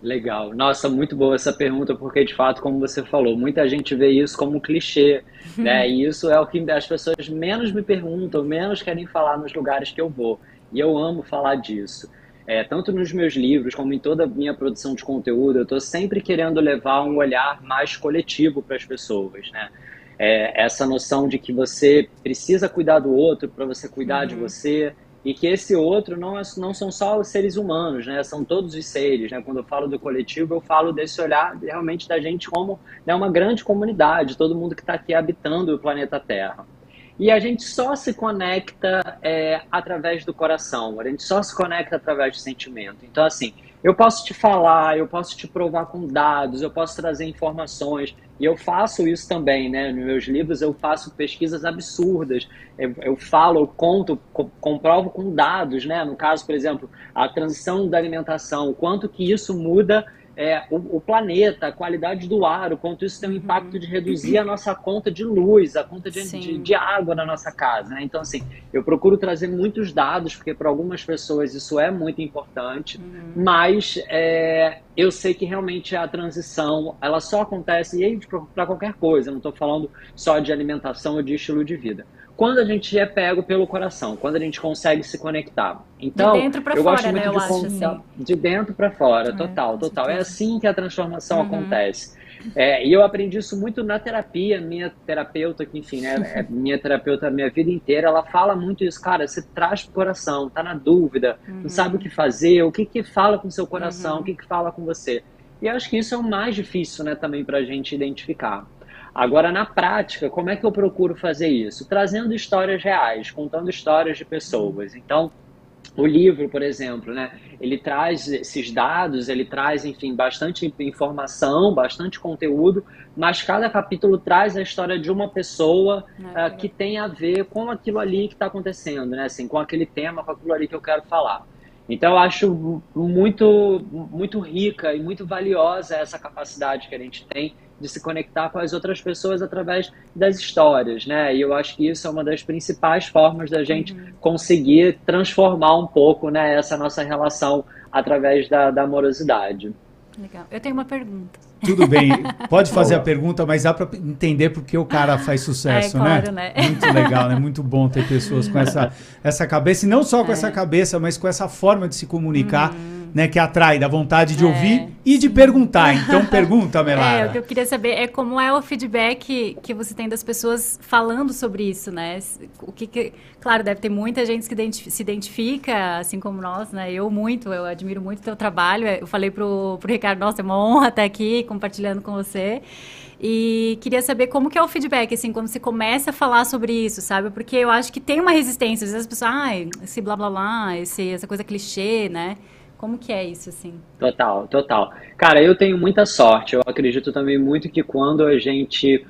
Legal. Nossa, muito boa essa pergunta, porque de fato, como você falou, muita gente vê isso como um clichê, né? E isso é o que as pessoas menos me perguntam, menos querem falar nos lugares que eu vou. E eu amo falar disso. É, tanto nos meus livros como em toda a minha produção de conteúdo, eu estou sempre querendo levar um olhar mais coletivo para as pessoas, né? É, essa noção de que você precisa cuidar do outro para você cuidar uhum. de você e que esse outro não, é, não são só os seres humanos, né? São todos os seres, né? Quando eu falo do coletivo, eu falo desse olhar realmente da gente como né, uma grande comunidade, todo mundo que está aqui habitando o planeta Terra. E a gente só se conecta é, através do coração, a gente só se conecta através do sentimento. Então, assim, eu posso te falar, eu posso te provar com dados, eu posso trazer informações, e eu faço isso também, né? Nos meus livros eu faço pesquisas absurdas, eu, eu falo, eu conto, co comprovo com dados, né? No caso, por exemplo, a transição da alimentação, o quanto que isso muda é, o, o, planeta, a qualidade do ar, o quanto isso tem um impacto de reduzir a nossa conta de luz, a conta de, de, de água na nossa casa. Né? Então, assim, eu procuro trazer muitos dados, porque para algumas pessoas isso é muito importante, uhum. mas é, eu sei que realmente a transição ela só acontece, e aí para qualquer coisa, não estou falando só de alimentação ou de estilo de vida quando a gente é pego pelo coração, quando a gente consegue se conectar. Então,
de dentro para fora, gosto muito né? Eu acho assim.
De dentro para fora, é, total, total. É assim que a transformação uhum. acontece. É, e eu aprendi isso muito na terapia. Minha terapeuta, que enfim, né, é minha terapeuta a minha vida inteira, ela fala muito isso. Cara, você traz pro coração, tá na dúvida, uhum. não sabe o que fazer, o que que fala com seu coração, uhum. o que que fala com você. E eu acho que isso é o mais difícil, né, também pra gente identificar. Agora, na prática, como é que eu procuro fazer isso? Trazendo histórias reais, contando histórias de pessoas. Então, o livro, por exemplo, né, ele traz esses dados, ele traz, enfim, bastante informação, bastante conteúdo, mas cada capítulo traz a história de uma pessoa uh, que tem a ver com aquilo ali que está acontecendo, né, assim, com aquele tema, com aquilo ali que eu quero falar. Então, eu acho muito, muito rica e muito valiosa essa capacidade que a gente tem de se conectar com as outras pessoas através das histórias, né? E eu acho que isso é uma das principais formas da gente uhum. conseguir transformar um pouco, né, essa nossa relação através da, da amorosidade.
Legal. Eu tenho uma pergunta.
Tudo bem, pode fazer a pergunta, mas dá para entender porque o cara faz sucesso, é, claro, né? né? Muito legal, né? Muito bom ter pessoas com essa, essa cabeça, e não só com é. essa cabeça, mas com essa forma de se comunicar. Uhum né, que atrai, da vontade de é. ouvir e de perguntar. Então pergunta, Melara.
É, o que eu queria saber é como é o feedback que você tem das pessoas falando sobre isso, né? O que, que claro, deve ter muita gente que se identifica, assim como nós, né? Eu muito, eu admiro muito o teu trabalho. Eu falei pro, pro Ricardo, nossa, é uma honra estar aqui compartilhando com você. E queria saber como que é o feedback, assim, quando você começa a falar sobre isso, sabe? Porque eu acho que tem uma resistência. Às vezes as pessoas, ai, ah, esse blá blá blá, esse, essa coisa clichê, né? Como que é isso, assim?
Total, total. Cara, eu tenho muita sorte. Eu acredito também muito que quando a gente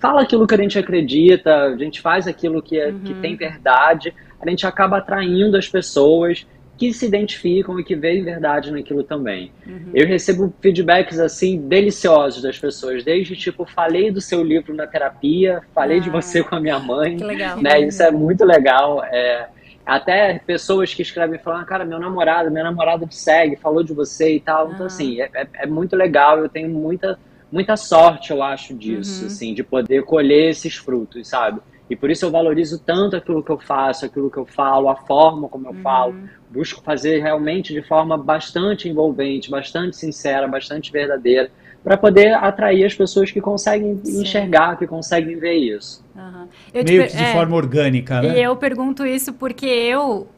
fala aquilo que a gente acredita, a gente faz aquilo que, é, uhum. que tem verdade, a gente acaba atraindo as pessoas que se identificam e que veem verdade naquilo também. Uhum. Eu recebo feedbacks assim deliciosos das pessoas, desde tipo, falei do seu livro na terapia, falei ah, de você com a minha mãe, que legal. né? Isso é muito legal. É, até pessoas que escrevem falando, cara, meu namorado, minha namorada te segue, falou de você e tal. Então, assim, é, é, é, muito legal, eu tenho muita, muita sorte, eu acho, disso, uhum. assim, de poder colher esses frutos, sabe? E por isso eu valorizo tanto aquilo que eu faço, aquilo que eu falo, a forma como eu uhum. falo. Busco fazer realmente de forma bastante envolvente, bastante sincera, bastante verdadeira para poder atrair as pessoas que conseguem Sim. enxergar, que conseguem ver isso.
Uhum. Meio que de é, forma orgânica, né?
E eu pergunto isso porque eu,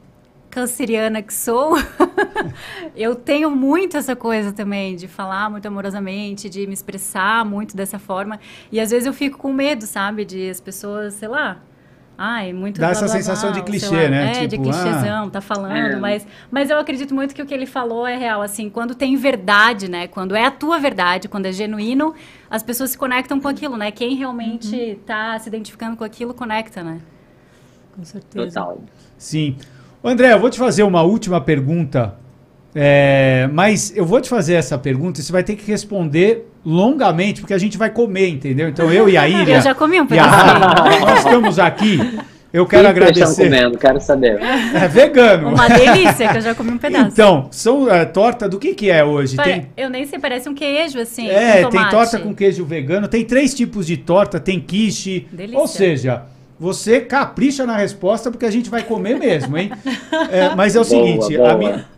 canceriana que sou, eu tenho muito essa coisa também de falar muito amorosamente, de me expressar muito dessa forma. E às vezes eu fico com medo, sabe? De as pessoas, sei lá, Ai, muito
Dá blá, essa blá, sensação blá, de clichê, lá, né?
É, tipo, de clichêzão, ah, tá falando, é. mas, mas eu acredito muito que o que ele falou é real, assim, quando tem verdade, né? Quando é a tua verdade, quando é genuíno, as pessoas se conectam com aquilo, né? Quem realmente uhum. tá se identificando com aquilo, conecta, né?
Com certeza. Total.
Sim. André, eu vou te fazer uma última pergunta é, mas eu vou te fazer essa pergunta e você vai ter que responder longamente, porque a gente vai comer, entendeu? Então eu e a Ilha.
Eu já comi um pedacinho.
nós estamos aqui. Eu quero agradecer. Estão
comendo, quero saber.
É vegano.
Uma delícia, que eu já comi um pedaço.
Então, são é, torta do que que é hoje?
tem... Eu nem sei, parece um queijo assim.
É, tem torta com queijo vegano. Tem três tipos de torta, tem quiche. Delícia. Ou seja, você capricha na resposta porque a gente vai comer mesmo, hein? É, mas é o boa, seguinte, boa. a minha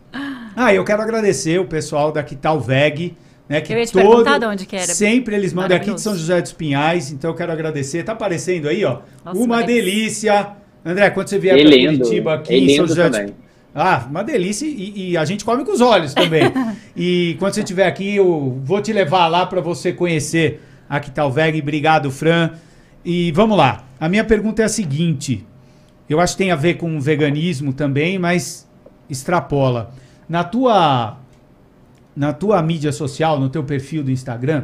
ah, eu quero agradecer o pessoal da Quital Veg. Né, que
eu ia te
todo,
perguntar de onde que era.
Sempre eles mandam aqui de São José dos Pinhais, então eu quero agradecer. Tá aparecendo aí, ó. Nossa, uma delícia. André, quando você vier
para
Curitiba aqui
em São José também.
Ah, uma delícia e, e, a gente come com os olhos também. e quando você estiver aqui, eu vou te levar lá para você conhecer a Quitalveg. Obrigado, Fran. E vamos lá. A minha pergunta é a seguinte. Eu acho que tem a ver com veganismo também, mas extrapola. Na tua na tua mídia social, no teu perfil do Instagram,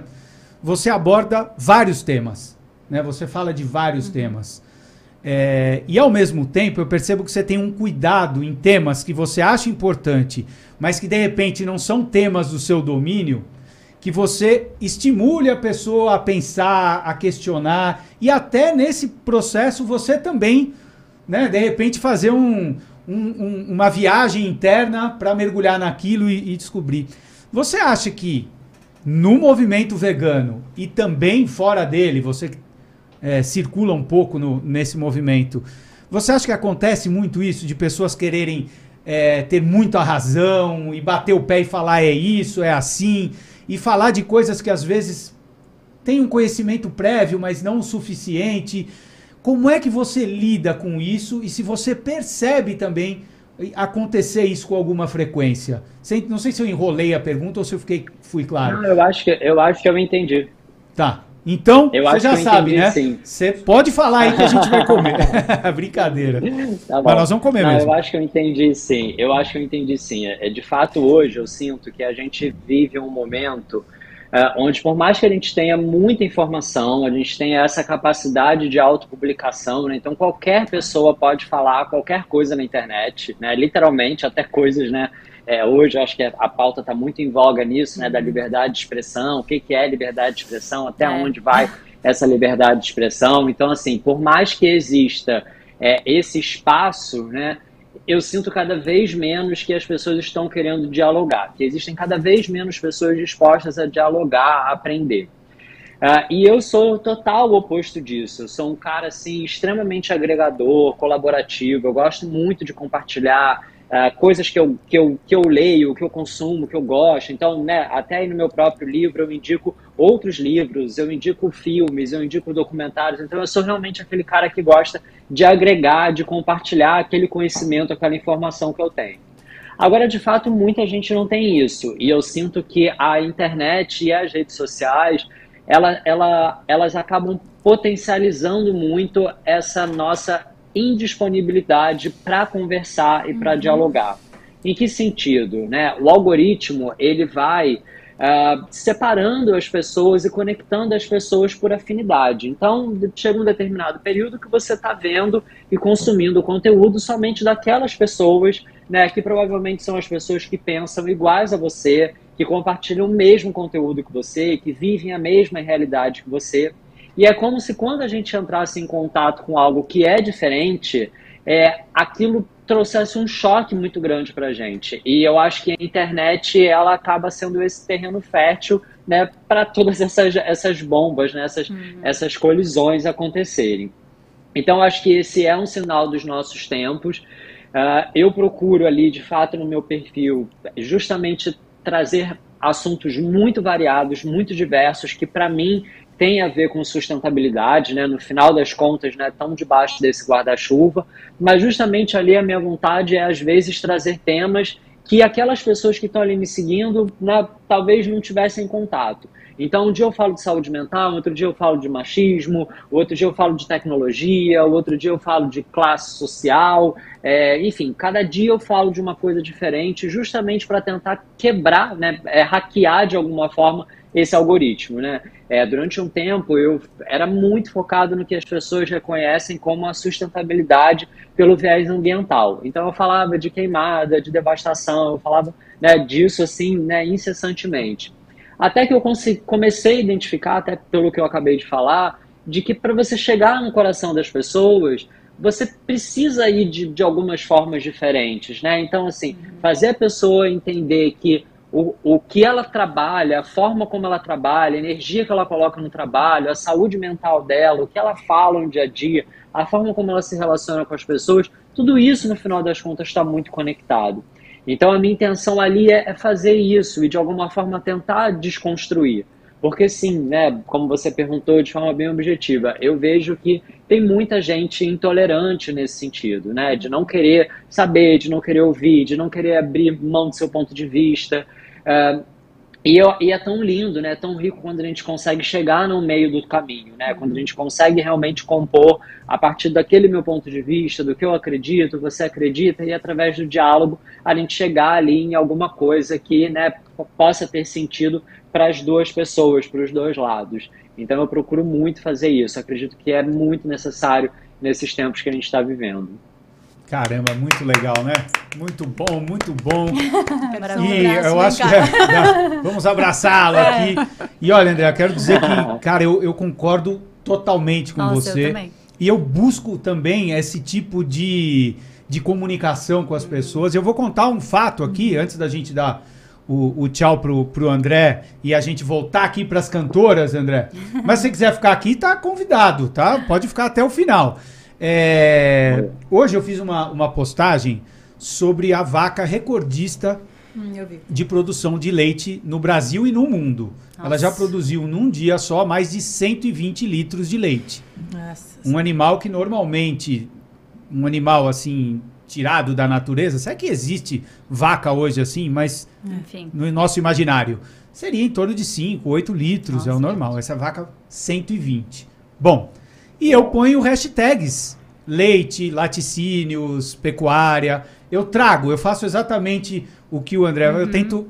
você aborda vários temas, né? Você fala de vários uhum. temas. É, e ao mesmo tempo eu percebo que você tem um cuidado em temas que você acha importante, mas que de repente não são temas do seu domínio, que você estimule a pessoa a pensar, a questionar e até nesse processo você também, né, de repente fazer um, um, um, uma viagem interna para mergulhar naquilo e, e descobrir. Você acha que no movimento vegano e também fora dele, você é, circula um pouco no, nesse movimento, você acha que acontece muito isso de pessoas quererem é, ter muita razão e bater o pé e falar é isso, é assim, e falar de coisas que às vezes tem um conhecimento prévio, mas não o suficiente? Como é que você lida com isso e se você percebe também acontecer isso com alguma frequência? Não sei se eu enrolei a pergunta ou se eu fiquei, fui claro. Não,
eu acho que eu acho que eu entendi.
Tá. Então, eu você já sabe, né? Sim. Você pode falar aí que a gente vai comer. Brincadeira. Tá Mas nós vamos comer Não, mesmo.
Eu acho que eu entendi sim. Eu acho que eu entendi sim. É, de fato, hoje eu sinto que a gente vive um momento Uh, onde por mais que a gente tenha muita informação, a gente tenha essa capacidade de autopublicação, né? então qualquer pessoa pode falar qualquer coisa na internet, né? literalmente até coisas, né? É, hoje eu acho que a pauta está muito em voga nisso, né? da uhum. liberdade de expressão, o que, que é liberdade de expressão, até é. onde vai essa liberdade de expressão. Então, assim, por mais que exista é, esse espaço, né? Eu sinto cada vez menos que as pessoas estão querendo dialogar, que existem cada vez menos pessoas dispostas a dialogar, a aprender. Uh, e eu sou total oposto disso. Eu sou um cara assim extremamente agregador, colaborativo. Eu gosto muito de compartilhar uh, coisas que eu, que, eu, que eu leio, que eu consumo, que eu gosto. Então, né, até aí no meu próprio livro eu indico outros livros, eu indico filmes, eu indico documentários. Então, eu sou realmente aquele cara que gosta de agregar, de compartilhar aquele conhecimento, aquela informação que eu tenho. Agora, de fato, muita gente não tem isso. E eu sinto que a internet e as redes sociais, ela, ela, elas acabam potencializando muito essa nossa indisponibilidade para conversar e para uhum. dialogar. Em que sentido? Né? O algoritmo ele vai uh, separando as pessoas e conectando as pessoas por afinidade. Então, chega um determinado período que você está vendo e consumindo o conteúdo somente daquelas pessoas, né, que provavelmente são as pessoas que pensam iguais a você, que compartilham o mesmo conteúdo que você, que vivem a mesma realidade que você. E é como se quando a gente entrasse em contato com algo que é diferente, é, aquilo trouxesse um choque muito grande para a gente. E eu acho que a internet ela acaba sendo esse terreno fértil né, para todas essas, essas bombas, né, essas, uhum. essas colisões acontecerem. Então, acho que esse é um sinal dos nossos tempos. Uh, eu procuro ali, de fato, no meu perfil, justamente trazer assuntos muito variados, muito diversos, que para mim tem a ver com sustentabilidade, né? No final das contas, né, estão debaixo desse guarda-chuva, mas justamente ali a minha vontade é às vezes trazer temas que aquelas pessoas que estão ali me seguindo, né, talvez não tivessem contato. Então, um dia eu falo de saúde mental, outro dia eu falo de machismo, outro dia eu falo de tecnologia, outro dia eu falo de classe social, é, enfim, cada dia eu falo de uma coisa diferente, justamente para tentar quebrar, né, é, hackear de alguma forma esse algoritmo, né? É, durante um tempo eu era muito focado no que as pessoas reconhecem como a sustentabilidade pelo viés ambiental. Então eu falava de queimada, de devastação, eu falava né, disso assim, né, incessantemente. Até que eu comecei a identificar, até pelo que eu acabei de falar, de que para você chegar no coração das pessoas, você precisa ir de, de algumas formas diferentes, né? Então, assim, fazer a pessoa entender que o, o que ela trabalha, a forma como ela trabalha, a energia que ela coloca no trabalho, a saúde mental dela, o que ela fala no dia a dia, a forma como ela se relaciona com as pessoas, tudo isso, no final das contas, está muito conectado. Então, a minha intenção ali é, é fazer isso e, de alguma forma, tentar desconstruir. Porque sim, né, como você perguntou de forma bem objetiva, eu vejo que tem muita gente intolerante nesse sentido, né, de não querer saber, de não querer ouvir, de não querer abrir mão do seu ponto de vista. Uh, e, e, é tão lindo, né? Tão rico quando a gente consegue chegar no meio do caminho, né? Quando a gente consegue realmente compor a partir daquele meu ponto de vista, do que eu acredito, você acredita, e através do diálogo a gente chegar ali em alguma coisa que, né, possa ter sentido para as duas pessoas, para os dois lados. Então eu procuro muito fazer isso. Acredito que é muito necessário nesses tempos que a gente está vivendo.
Caramba, muito legal, né? Muito bom, muito bom. e eu acho que é, vamos abraçá-lo é. aqui. E olha, André, eu quero dizer que, cara, eu, eu concordo totalmente com Nossa, você. Eu também. E eu busco também esse tipo de, de comunicação com as pessoas. Eu vou contar um fato aqui, antes da gente dar o, o tchau pro, pro André e a gente voltar aqui para as cantoras, André. Mas se você quiser ficar aqui, tá convidado, tá? Pode ficar até o final. É, hoje eu fiz uma, uma postagem sobre a vaca recordista hum, de produção de leite no Brasil e no mundo. Nossa. Ela já produziu num dia só mais de 120 litros de leite. Nossa. Um animal que normalmente, um animal assim, tirado da natureza, será que existe vaca hoje assim, mas Enfim. no nosso imaginário? Seria em torno de 5, 8 litros, Nossa, é o normal. Essa vaca, 120. Bom, e eu ponho hashtags leite, laticínios, pecuária. Eu trago, eu faço exatamente o que o André. Uhum. Eu tento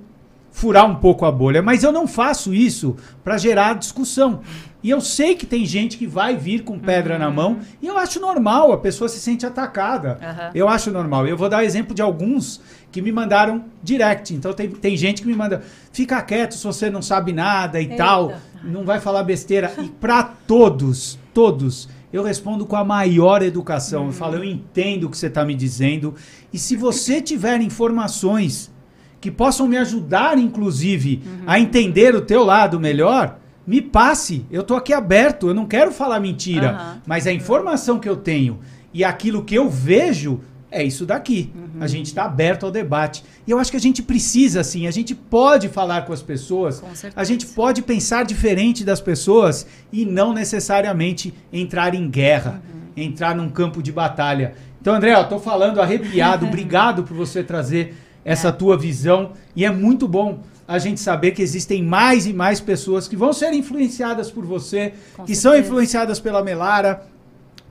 furar um pouco a bolha, mas eu não faço isso para gerar discussão. E eu sei que tem gente que vai vir com pedra uhum. na mão e eu acho normal, a pessoa se sente atacada. Uhum. Eu acho normal. Eu vou dar exemplo de alguns que me mandaram direct. Então tem, tem gente que me manda, fica quieto se você não sabe nada e Eita. tal, não vai falar besteira. E para todos, todos, eu respondo com a maior educação. Uhum. Eu falo, eu entendo o que você está me dizendo. E se você tiver informações que possam me ajudar, inclusive, uhum. a entender o teu lado melhor, me passe. Eu estou aqui aberto. Eu não quero falar mentira. Uhum. Mas a informação que eu tenho e aquilo que eu vejo é isso daqui. Uhum. A gente está aberto ao debate. E eu acho que a gente precisa, assim, a gente pode falar com as pessoas, com a gente pode pensar diferente das pessoas e não necessariamente entrar em guerra, uhum. entrar num campo de batalha. Então, André, eu tô falando arrepiado. Obrigado por você trazer essa é. tua visão. E é muito bom a gente saber que existem mais e mais pessoas que vão ser influenciadas por você, com que certeza. são influenciadas pela Melara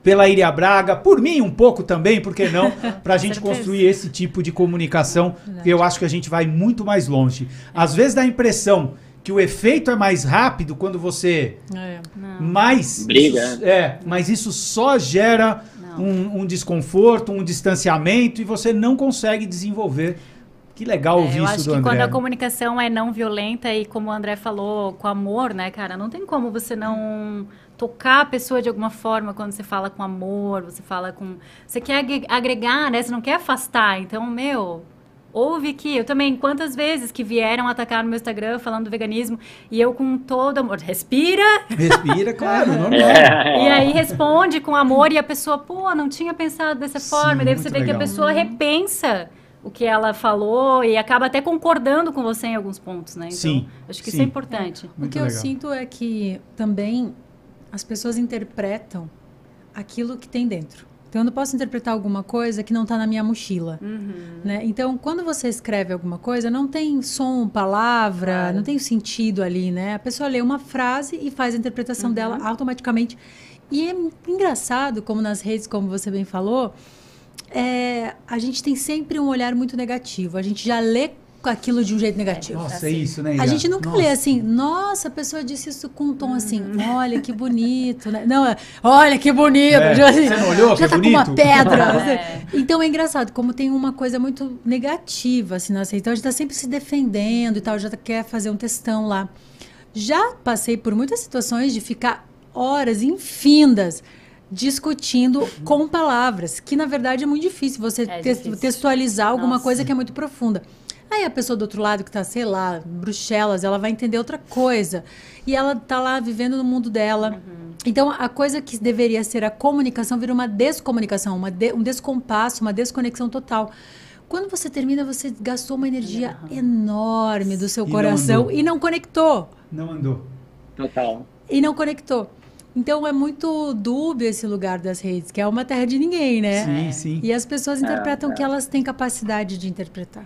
pela Iria Braga, por mim um pouco também, por que não, para a gente construir esse tipo de comunicação, que eu acho que a gente vai muito mais longe. Às vezes dá a impressão que o efeito é mais rápido quando você é. mais
briga,
isso, é, mas isso só gera um, um, desconforto, um distanciamento e você não consegue desenvolver. Que legal é, ouvir é, isso do André. Eu acho que
quando a comunicação é não violenta e como o André falou, com amor, né, cara, não tem como você não tocar a pessoa de alguma forma quando você fala com amor, você fala com. Você quer agregar, né? Você não quer afastar. Então, meu, ouve que eu também, quantas vezes que vieram atacar no meu Instagram falando do veganismo e eu com todo amor, respira.
Respira, claro, normal.
E aí responde com amor e a pessoa, pô, não tinha pensado dessa forma. Sim, e daí você vê legal. que a pessoa repensa o que ela falou e acaba até concordando com você em alguns pontos, né? Então,
sim.
Acho que
sim.
isso é importante.
o que legal. eu sinto é que também as pessoas interpretam aquilo que tem dentro. Então, eu não posso interpretar alguma coisa que não está na minha mochila. Uhum. Né? Então, quando você escreve alguma coisa, não tem som, palavra, claro. não tem sentido ali, né? A pessoa lê uma frase e faz a interpretação uhum. dela automaticamente. E é engraçado, como nas redes, como você bem falou, é, a gente tem sempre um olhar muito negativo. A gente já lê aquilo de um jeito negativo.
Nossa, assim. é isso, né?
A gente nunca nossa. lê assim, nossa, a pessoa disse isso com um tom assim, olha que bonito, né? Não, é, olha que bonito. É,
já, assim, você não olhou?
Já
que
tá
bonito?
com uma pedra. é. Então é engraçado, como tem uma coisa muito negativa, assim, nossa, então a gente tá sempre se defendendo e tal, já quer fazer um textão lá. Já passei por muitas situações de ficar horas infindas discutindo com palavras, que na verdade é muito difícil você é difícil. textualizar alguma Nossa. coisa que é muito profunda. Aí a pessoa do outro lado que está, sei lá, Bruxelas, ela vai entender outra coisa. E ela está lá vivendo no mundo dela. Uhum. Então, a coisa que deveria ser a comunicação vira uma descomunicação, uma de, um descompasso, uma desconexão total. Quando você termina, você gastou uma energia uhum. enorme do seu e coração não e não conectou.
Não andou.
Total.
E não conectou. Então é muito dúbio esse lugar das redes, que é uma terra de ninguém, né?
Sim, sim.
E as pessoas interpretam o
é.
que elas têm capacidade de interpretar.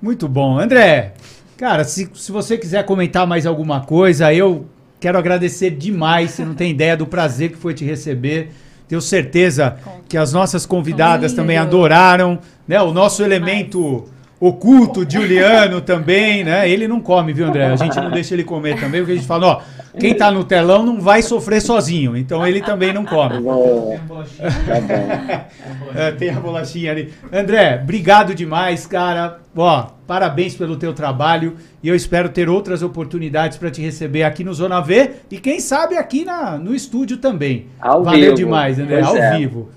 Muito bom. André, cara, se, se você quiser comentar mais alguma coisa, eu quero agradecer demais. Você não tem ideia do prazer que foi te receber. Tenho certeza que as nossas convidadas também adoraram, né? O nosso elemento oculto, Juliano também, né? Ele não come, viu, André? A gente não deixa ele comer também, porque a gente fala, ó, quem tá no telão não vai sofrer sozinho. Então ele também não come.
Boa. Tá bom.
É, tem a bolachinha ali. André, obrigado demais, cara. Ó, parabéns pelo teu trabalho e eu espero ter outras oportunidades para te receber aqui no Zona V e quem sabe aqui na, no estúdio também.
Ao
Valeu
vivo.
demais, André,
Pois
ao
é.
vivo.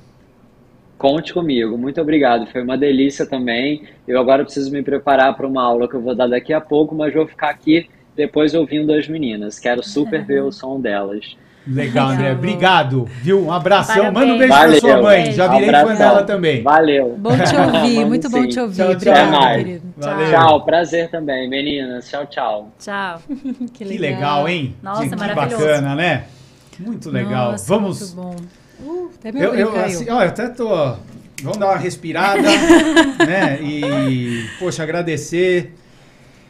Conte comigo, muito obrigado. Foi uma delícia também. Eu agora preciso me preparar para uma aula que eu vou dar daqui a pouco, mas vou ficar aqui depois ouvindo as meninas. Quero super ver o som delas.
Legal, André.
Legal.
Obrigado, viu? Um abração.
Parabéns.
Manda um beijo
Valeu.
pra sua mãe. Já virei fã
Abração.
dela também.
Valeu.
Bom te ouvir, muito bom te ouvir.
Tchau, tchau.
Querido.
Valeu.
Tchau, prazer também, meninas. Tchau, tchau.
Tchau.
Que
Que legal, hein?
Nossa,
que
maravilhoso.
bacana, né? Muito legal.
Nossa,
Vamos.
Muito bom. Uh, até meu
Eu, eu, assim, ó, eu até tô. Vamos dar uma respirada, né? E, poxa, agradecer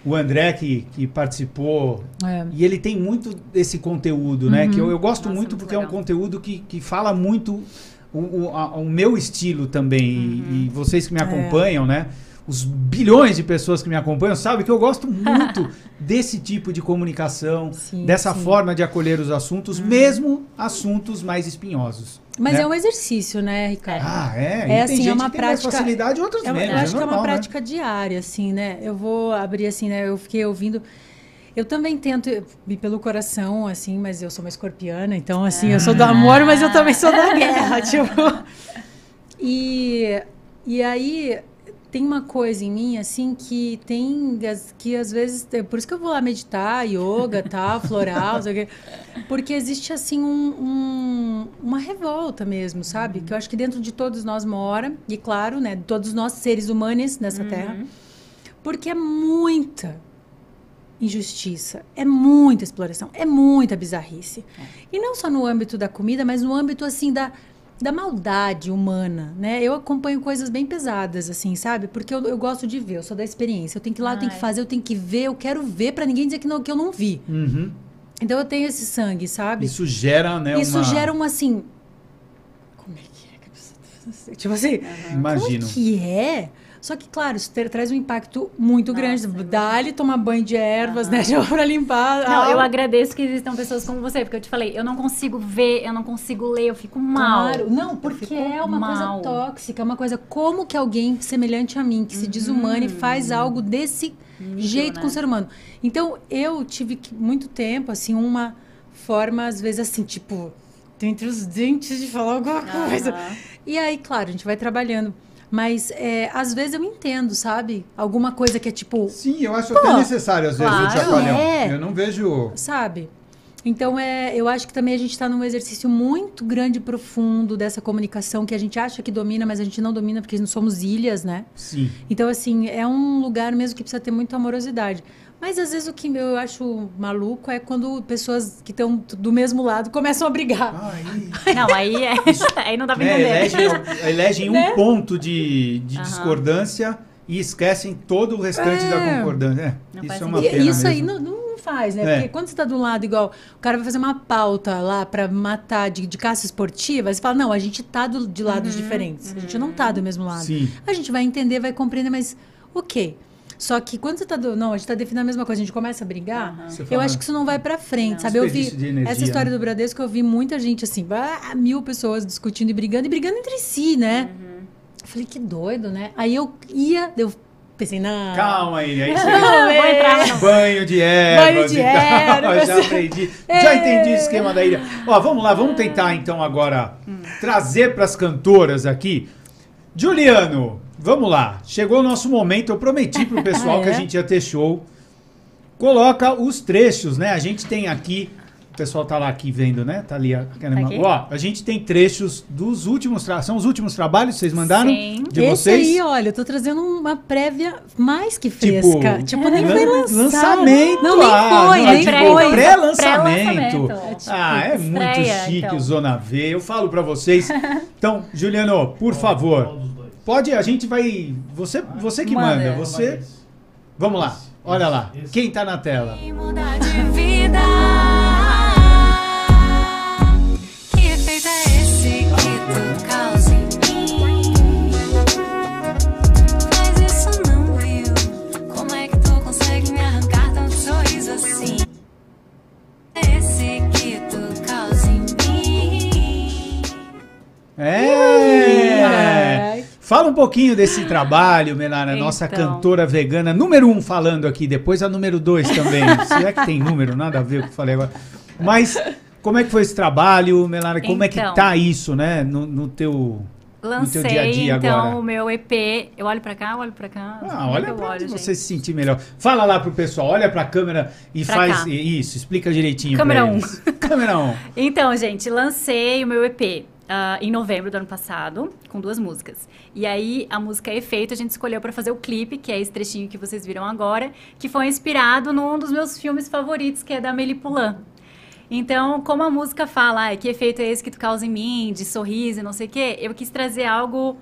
o André que, que participou.
É.
E ele tem muito desse conteúdo, né? Que eu, eu gosto
Nossa,
muito
muito
porque é um
legal.
conteúdo que, que fala muito o, o, a- o meu estilo também. E, e vocês que me acompanham, né? Os bilhões de pessoas que me acompanham sabem que eu gosto muito desse tipo de comunicação,
Sim,
dessa
sim.
forma de acolher os assuntos, mesmo assuntos mais espinhosos.
Mas
né?
é um exercício, né, Ricardo?
Ah, é?
É
E
assim, é uma
que tem
prática-
facilidade outras
É,
menos.
eu acho que é
normal,
uma
né?
prática diária, assim, né? Eu vou abrir assim, né? Eu fiquei ouvindo. Eu também tento ir pelo coração, assim, mas eu sou uma escorpiana, então, assim, eu sou do amor, mas eu também sou da guerra, tipo. E, e aí tem uma coisa em mim, assim, que tem. que às vezes. é Por isso que eu vou lá meditar, yoga, tal, floral, sei o quê. Porque existe, assim, um- um- uma revolta mesmo, sabe? Que eu acho que dentro de todos nós mora, e claro, né? Todos nós seres humanos nessa terra. Porque é muita injustiça, é muita exploração, é muita bizarrice. E não só no âmbito da comida, mas no âmbito, assim, da, da maldade humana, né? Eu acompanho coisas bem pesadas, assim, sabe? Porque eu, eu gosto de ver, eu sou da experiência. Eu tenho que ir lá, eu tenho que fazer, eu tenho que ver, eu quero ver pra ninguém dizer que, não, que eu não vi.
Uhum.
Então eu tenho esse sangue, sabe?
Isso gera, né?
Isso
uma...
gera um assim. Como é que é que a pessoa. Tipo assim.
Imagino.
Como que é? Só que, claro, isso ter- traz um impacto muito grande. Dá-lhe tomar banho de ervas, né? Já pra limpar.
Não,
Ah,
eu agradeço que existam pessoas como você, porque eu te falei, eu não consigo ver, eu não consigo ler, eu fico mal.
Claro, não, porque é uma
mal.
coisa tóxica, é uma coisa. Como que alguém semelhante a mim, que se desumane, faz algo desse jeito
né?
com o ser humano? Então, eu tive muito tempo, assim, uma forma, às vezes, assim, tipo, entre os dentes de falar alguma coisa. E aí, claro, a gente vai trabalhando. Mas, é, às vezes, eu entendo, sabe? Alguma coisa que é tipo,
Sim, eu acho até necessário, às vezes, o
claro,
chacoalhão.
é.
Eu não vejo.
sabe? Então, é, eu acho que também a gente está num exercício muito grande e profundo dessa comunicação que a gente acha que domina, mas a gente não domina porque não somos ilhas, né?
Sim.
Então, assim, é um lugar mesmo que precisa ter muita amorosidade. Mas, às vezes, o que eu acho maluco é quando pessoas que estão do mesmo lado começam a brigar.
Aí,
Não, aí, é, aí não dá pra
né,
entender.
elegem, elegem
Né?
um ponto de, de
Aham.
discordância e esquecem todo o restante
É.
da concordância. É, isso é uma
E-
pena
isso aí
mesmo.
não, não faz, né?
É.
Porque quando você tá do lado, igual, o cara vai fazer uma pauta lá pra matar de, de caça esportiva, você fala, não, a gente tá do- de lados diferentes. A gente não tá do mesmo lado.
Sim.
A gente vai entender, vai compreender, mas ok. Só que quando você tá do. Não, a gente tá definindo a mesma coisa, a gente começa a brigar,
Você
eu
fala-
acho que isso não vai pra frente,
Não.
sabe? Eu vi
energia,
essa história
né?
do Bradesco, eu vi muita gente assim, ah, mil pessoas discutindo e brigando, e brigando entre si, né? Eu falei, que doido, né? Aí eu ia, eu pensei, não.
Calma aí, aí você
Não,
Vou
é.
entrar no-
Banho de ervas
Banho de
e tal.
ervas.
Já aprendi. Já entendi o esquema da ilha. Ó, vamos lá, vamos tentar então agora trazer para as cantoras aqui. Juliano, vamos lá. Chegou o nosso momento. Eu prometi pro pessoal
Ah,
que a
é?
gente ia ter show. Coloca os trechos, né? A gente tem aqui O pessoal tá lá aqui vendo, né? Tá ali. a-
aqui?
Ó, a gente tem trechos dos últimos. Tra... São os últimos trabalhos que vocês mandaram?
Sim.
De
Esse
vocês?
aí, olha, eu tô trazendo uma prévia mais que
Tipo,
fresca. Tipo, nem
lan-
foi lançado.
lançamento.
Não, nem
ah,
foi,
não,
nem
tipo,
foi.
Pré-lançamento.
Pré-lançamento.
ah, é muito
Estreia,
chique
então.
o Zona V. Eu falo pra vocês. Então, Juliano, por favor. Pode, a gente vai. Você, você que manda.
Manda.
Você. Vamos lá. Olha lá. Quem tá na tela?
Mudar de vida.
Fala um pouquinho desse trabalho, Menara, nossa
Então.
cantora vegana, número um falando aqui, depois a número dois também. Se é que tem número, nada a ver com o que eu falei agora. Mas como é que foi esse trabalho, Menara? Como é que
Então.
tá isso, né, no, no teu...
Lancei,
dia a dia
então,
agora.
o meu EP. Eu olho pra cá, eu olho pra cá.
Ah,
é
olha onde você
gente?
se sentir melhor. Fala lá pro pessoal, olha pra câmera e
Pra
faz
cá.
isso, explica direitinho
Câmera
pra
um.
eles. Câmera 1. Um.
Então, gente, lancei o meu EP ah, em novembro do ano passado, com duas músicas. E aí, a música Efeito, a gente escolheu pra fazer o clipe, que é esse trechinho que vocês viram agora, que foi inspirado num dos meus filmes favoritos, que é da Amélie Poulain. Então, como a música fala, "Ai, que efeito é esse que tu causa em mim, de sorriso e não sei o quê, eu quis trazer algo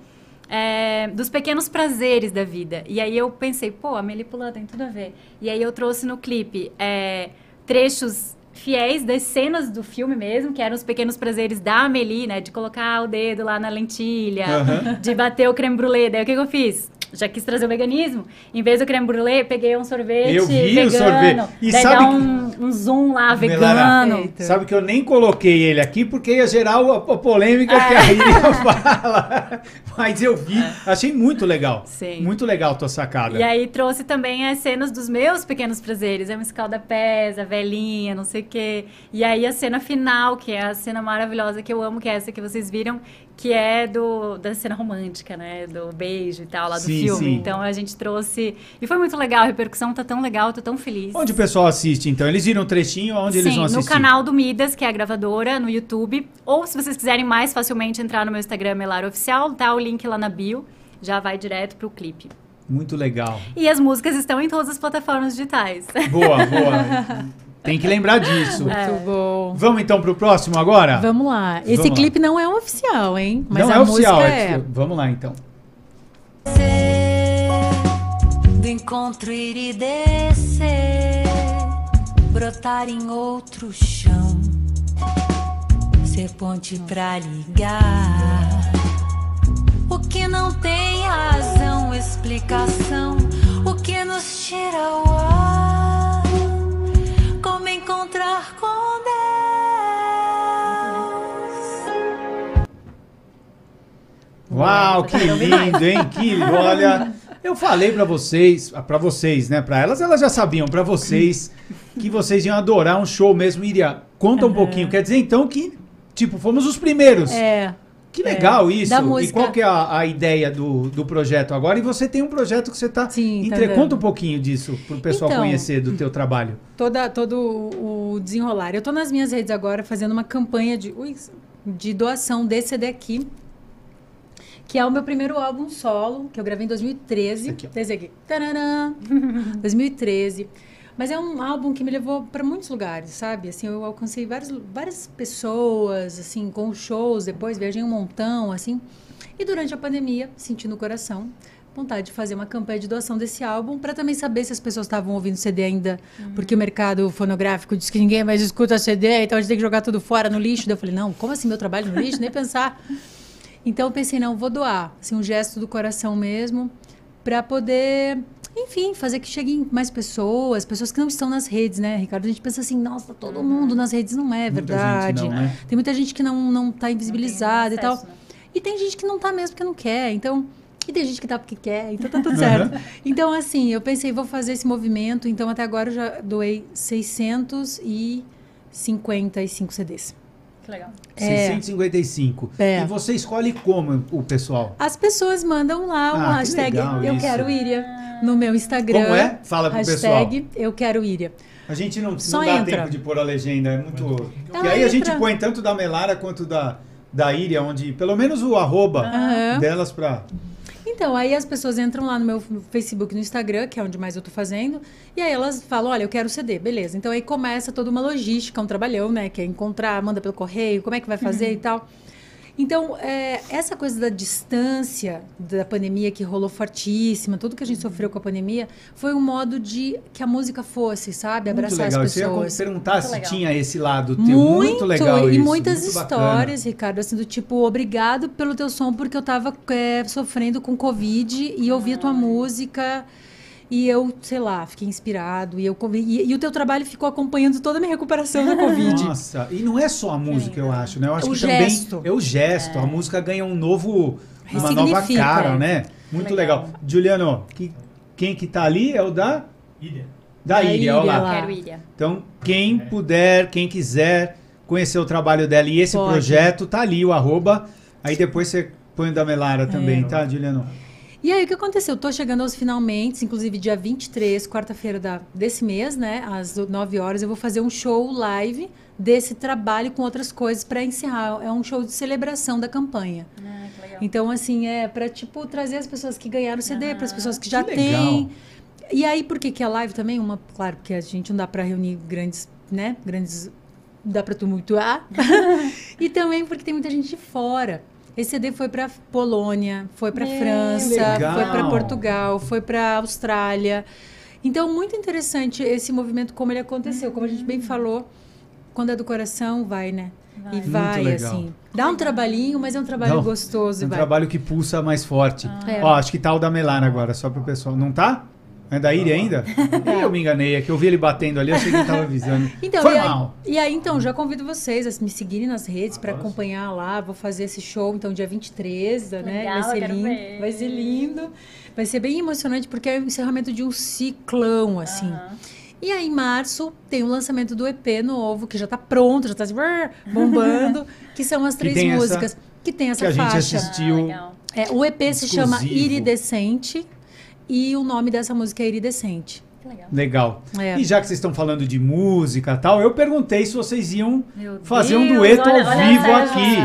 é, dos pequenos prazeres da vida. E aí eu pensei, pô, a Amélie Poulain tem tudo a ver. E aí eu trouxe no clipe é, trechos fiéis das cenas do filme mesmo, que eram os pequenos prazeres da Amélie, né? De colocar o dedo lá na lentilha,
Aham.
de bater o creme brulee. Daí o que, que eu fiz? Já quis trazer o veganismo. Em vez do creme brulee, peguei um sorvete
Eu vi o
vegano.
sorvete. E
daí
sabe
dá
que-
um, um zoom lá,
Melara,
vegano.
Eita.
Sabe que eu nem coloquei ele aqui porque ia gerar a, a polêmica que
É.
a Iria fala. Mas eu vi, achei muito legal.
Sim.
Muito legal a tua sacada.
E aí trouxe também as cenas dos meus pequenos prazeres. É uma escalda pés, a velhinha, não sei o quê. E aí a cena final, que é a cena maravilhosa que eu amo, que é essa que vocês viram, que é do da cena romântica, né? Do beijo e tal, lá do
Sim,
filme.
sim.
Então a gente trouxe. E foi muito legal, a repercussão tá tão legal, tô tão feliz.
Onde o pessoal assiste, então? Eles viram um trechinho, onde eles
Sim,
vão assistir?
no canal do Midas, que é a gravadora, no YouTube. Ou se vocês quiserem mais facilmente entrar no meu Instagram, Melara Oficial, tá o link lá na bio. Já vai direto pro clipe.
Muito legal.
E as músicas estão em todas as plataformas digitais.
Boa, boa. Tem que lembrar disso.
Muito bom.
Vamos então pro próximo agora?
Vamos lá. Esse
Vamos lá.
clipe não é um oficial, hein? Mas
Não
a
é oficial.
música
é
é.
Vamos lá então.
Do encontro ir e descer, brotar em outro chão, ser ponte pra ligar. O que não tem razão, explicação, o que nos tira o ar, encontrar com Deus.
Uau, que lindo, hein? Que. Olha, eu falei pra vocês, pra vocês, né? Pra elas, elas já sabiam. Pra vocês, que vocês iam adorar um show mesmo. Iria, conta um pouquinho. Quer dizer, então, que, tipo, fomos os primeiros.
É.
Que legal
É,
isso. E qual que é a, a ideia do, do projeto agora? E você tem um projeto que você tá...
Sim, tá
entre...
dando.
Conta um pouquinho disso pro pessoal
Então,
conhecer do teu trabalho.
Toda, todo o o desenrolar. Eu tô nas minhas redes agora fazendo uma campanha de, ui, de doação desse CD aqui. Que é o meu primeiro álbum solo, que eu gravei em 2013.
Esse aqui, ó.
Esse aqui. Tarará, 2013. Mas é um álbum que me levou para muitos lugares, sabe? Assim, eu alcancei várias, várias pessoas, assim, com shows, depois viajei um montão, assim. E durante a pandemia, senti no coração vontade de fazer uma campanha de doação desse álbum para também saber se as pessoas estavam ouvindo CD ainda, porque o mercado fonográfico diz que ninguém mais escuta CD, então a gente tem que jogar tudo fora no lixo. Daí eu falei, não, como assim meu trabalho no lixo? Nem pensar. Então eu pensei, não, vou doar, assim, um gesto do coração mesmo, para poder, enfim, fazer que cheguem mais pessoas, pessoas que não estão nas redes, né, Ricardo? A gente pensa assim, nossa, todo mundo nas redes não é
Muita gente
verdade.
não, né?
Tem muita gente que não não está invisibilizada e tal.
né?
E tem gente que não tá mesmo porque não quer. Então, e tem gente que tá porque quer, então tá tudo certo. Então, assim, eu pensei, vou fazer esse movimento. Então, até agora eu já doei 655 CDs.
Que legal.
É.
655.
É.
E você escolhe como o pessoal?
As pessoas mandam lá uma
Ah, que
hashtag
legal
Eu
isso.
Quero Íria no meu Instagram.
Como é? Fala pro
hashtag Eu Quero Íria.
A gente não,
Só
não dá
entra.
tempo de pôr a legenda, é muito.
Então
e aí a gente
entra.
põe tanto da Melara quanto da, da Iria, onde pelo menos o arroba delas pra.
Então, aí as pessoas entram lá no meu Facebook e no Instagram, que é onde mais eu tô fazendo, e aí elas falam, olha, eu quero CD, beleza. Então aí começa toda uma logística, um trabalhão, né? Que é encontrar, manda pelo correio, como é que vai fazer e tal. Então, é, essa coisa da distância da pandemia que rolou fortíssima, tudo que a gente sofreu com a pandemia, foi um modo de que a música fosse, sabe?
Muito
Abraçar
legal.
as
Isso eu ia
pessoas.
perguntar
Muito
se
legal.
tinha esse lado teu. Muito, legal
e
isso.
muitas
muito bacana.
histórias, Ricardo, assim, do tipo, obrigado pelo teu som, porque eu tava é, sofrendo com Covid e ouvi a tua música e eu, sei lá, fiquei inspirado. E, eu, e, e o teu trabalho ficou acompanhando toda a minha recuperação da Covid.
Nossa, e não é só a música, eu acho, né? Eu acho
O
que
gesto.
também é o gesto. A música ganha um novo, uma nova cara,
é.
né? Muito legal.
Legal.
Juliano, que, quem que tá ali é o da
Ilha.
da
Da
Ilha, olha
Ilha
lá.
lá.
Quero Ilha.
Então, quem puder, quem quiser conhecer o trabalho dela e esse
Pode.
projeto, tá ali o arroba. Aí depois você põe o da Melara também,
É.
tá, Juliano?
E aí, o que aconteceu? Eu tô chegando aos finalmente, inclusive dia 23, quarta-feira desse mês, né? Às 9 horas, eu vou fazer um show live desse trabalho com outras coisas para encerrar. É um show de celebração da campanha.
Ah, que legal.
Então, assim, é para tipo, trazer as pessoas que ganharam o CD, para as pessoas que já
Que
têm. E aí, por que, que a live também? Uma, claro, porque a gente não dá para reunir grandes, né? Grandes. Dá para tumultuar. e também porque tem muita gente de fora. Esse CD foi para Polônia, foi para
Meu,
França,
legal.
foi para Portugal, foi para Austrália. Então, muito interessante esse movimento, como ele aconteceu. Como a gente bem falou, quando é do coração, vai, né?
Vai.
E vai, assim. Dá um trabalhinho, mas é um trabalho
Não,
gostoso.
É um
vai.
trabalho que pulsa mais forte.
É.
Ó, acho que tá o da Melara agora, só pro pessoal. Não tá? É da Iria ainda? Ih, eu me enganei, é que eu vi ele batendo ali, eu achei que ele tava avisando.
Então,
Foi
e aí,
mal.
e aí, então, já convido vocês a me seguirem nas redes para acompanhar lá. Vou fazer esse show, então, dia 23, né?
Legal,
vai ser lindo.
ver.
Vai ser lindo. Vai ser bem emocionante, porque é o encerramento de um ciclão, assim. E aí, em março, tem o lançamento do EP novo, que já tá pronto, já tá assim, brrr, bombando, que são as
Que
três
tem essa-
músicas. que tem essa
que a gente
faixa.
assistiu.
Ah.
É, o EP se chama
Exclusivo.
Iridescente. E o nome dessa música é Iridescente.
Que legal.
Legal.
É.
E já que vocês estão falando de música e tal, eu perguntei se vocês iam
Meu
fazer um
Deus,
dueto
olha-
ao
olha
vivo
essa-
aqui.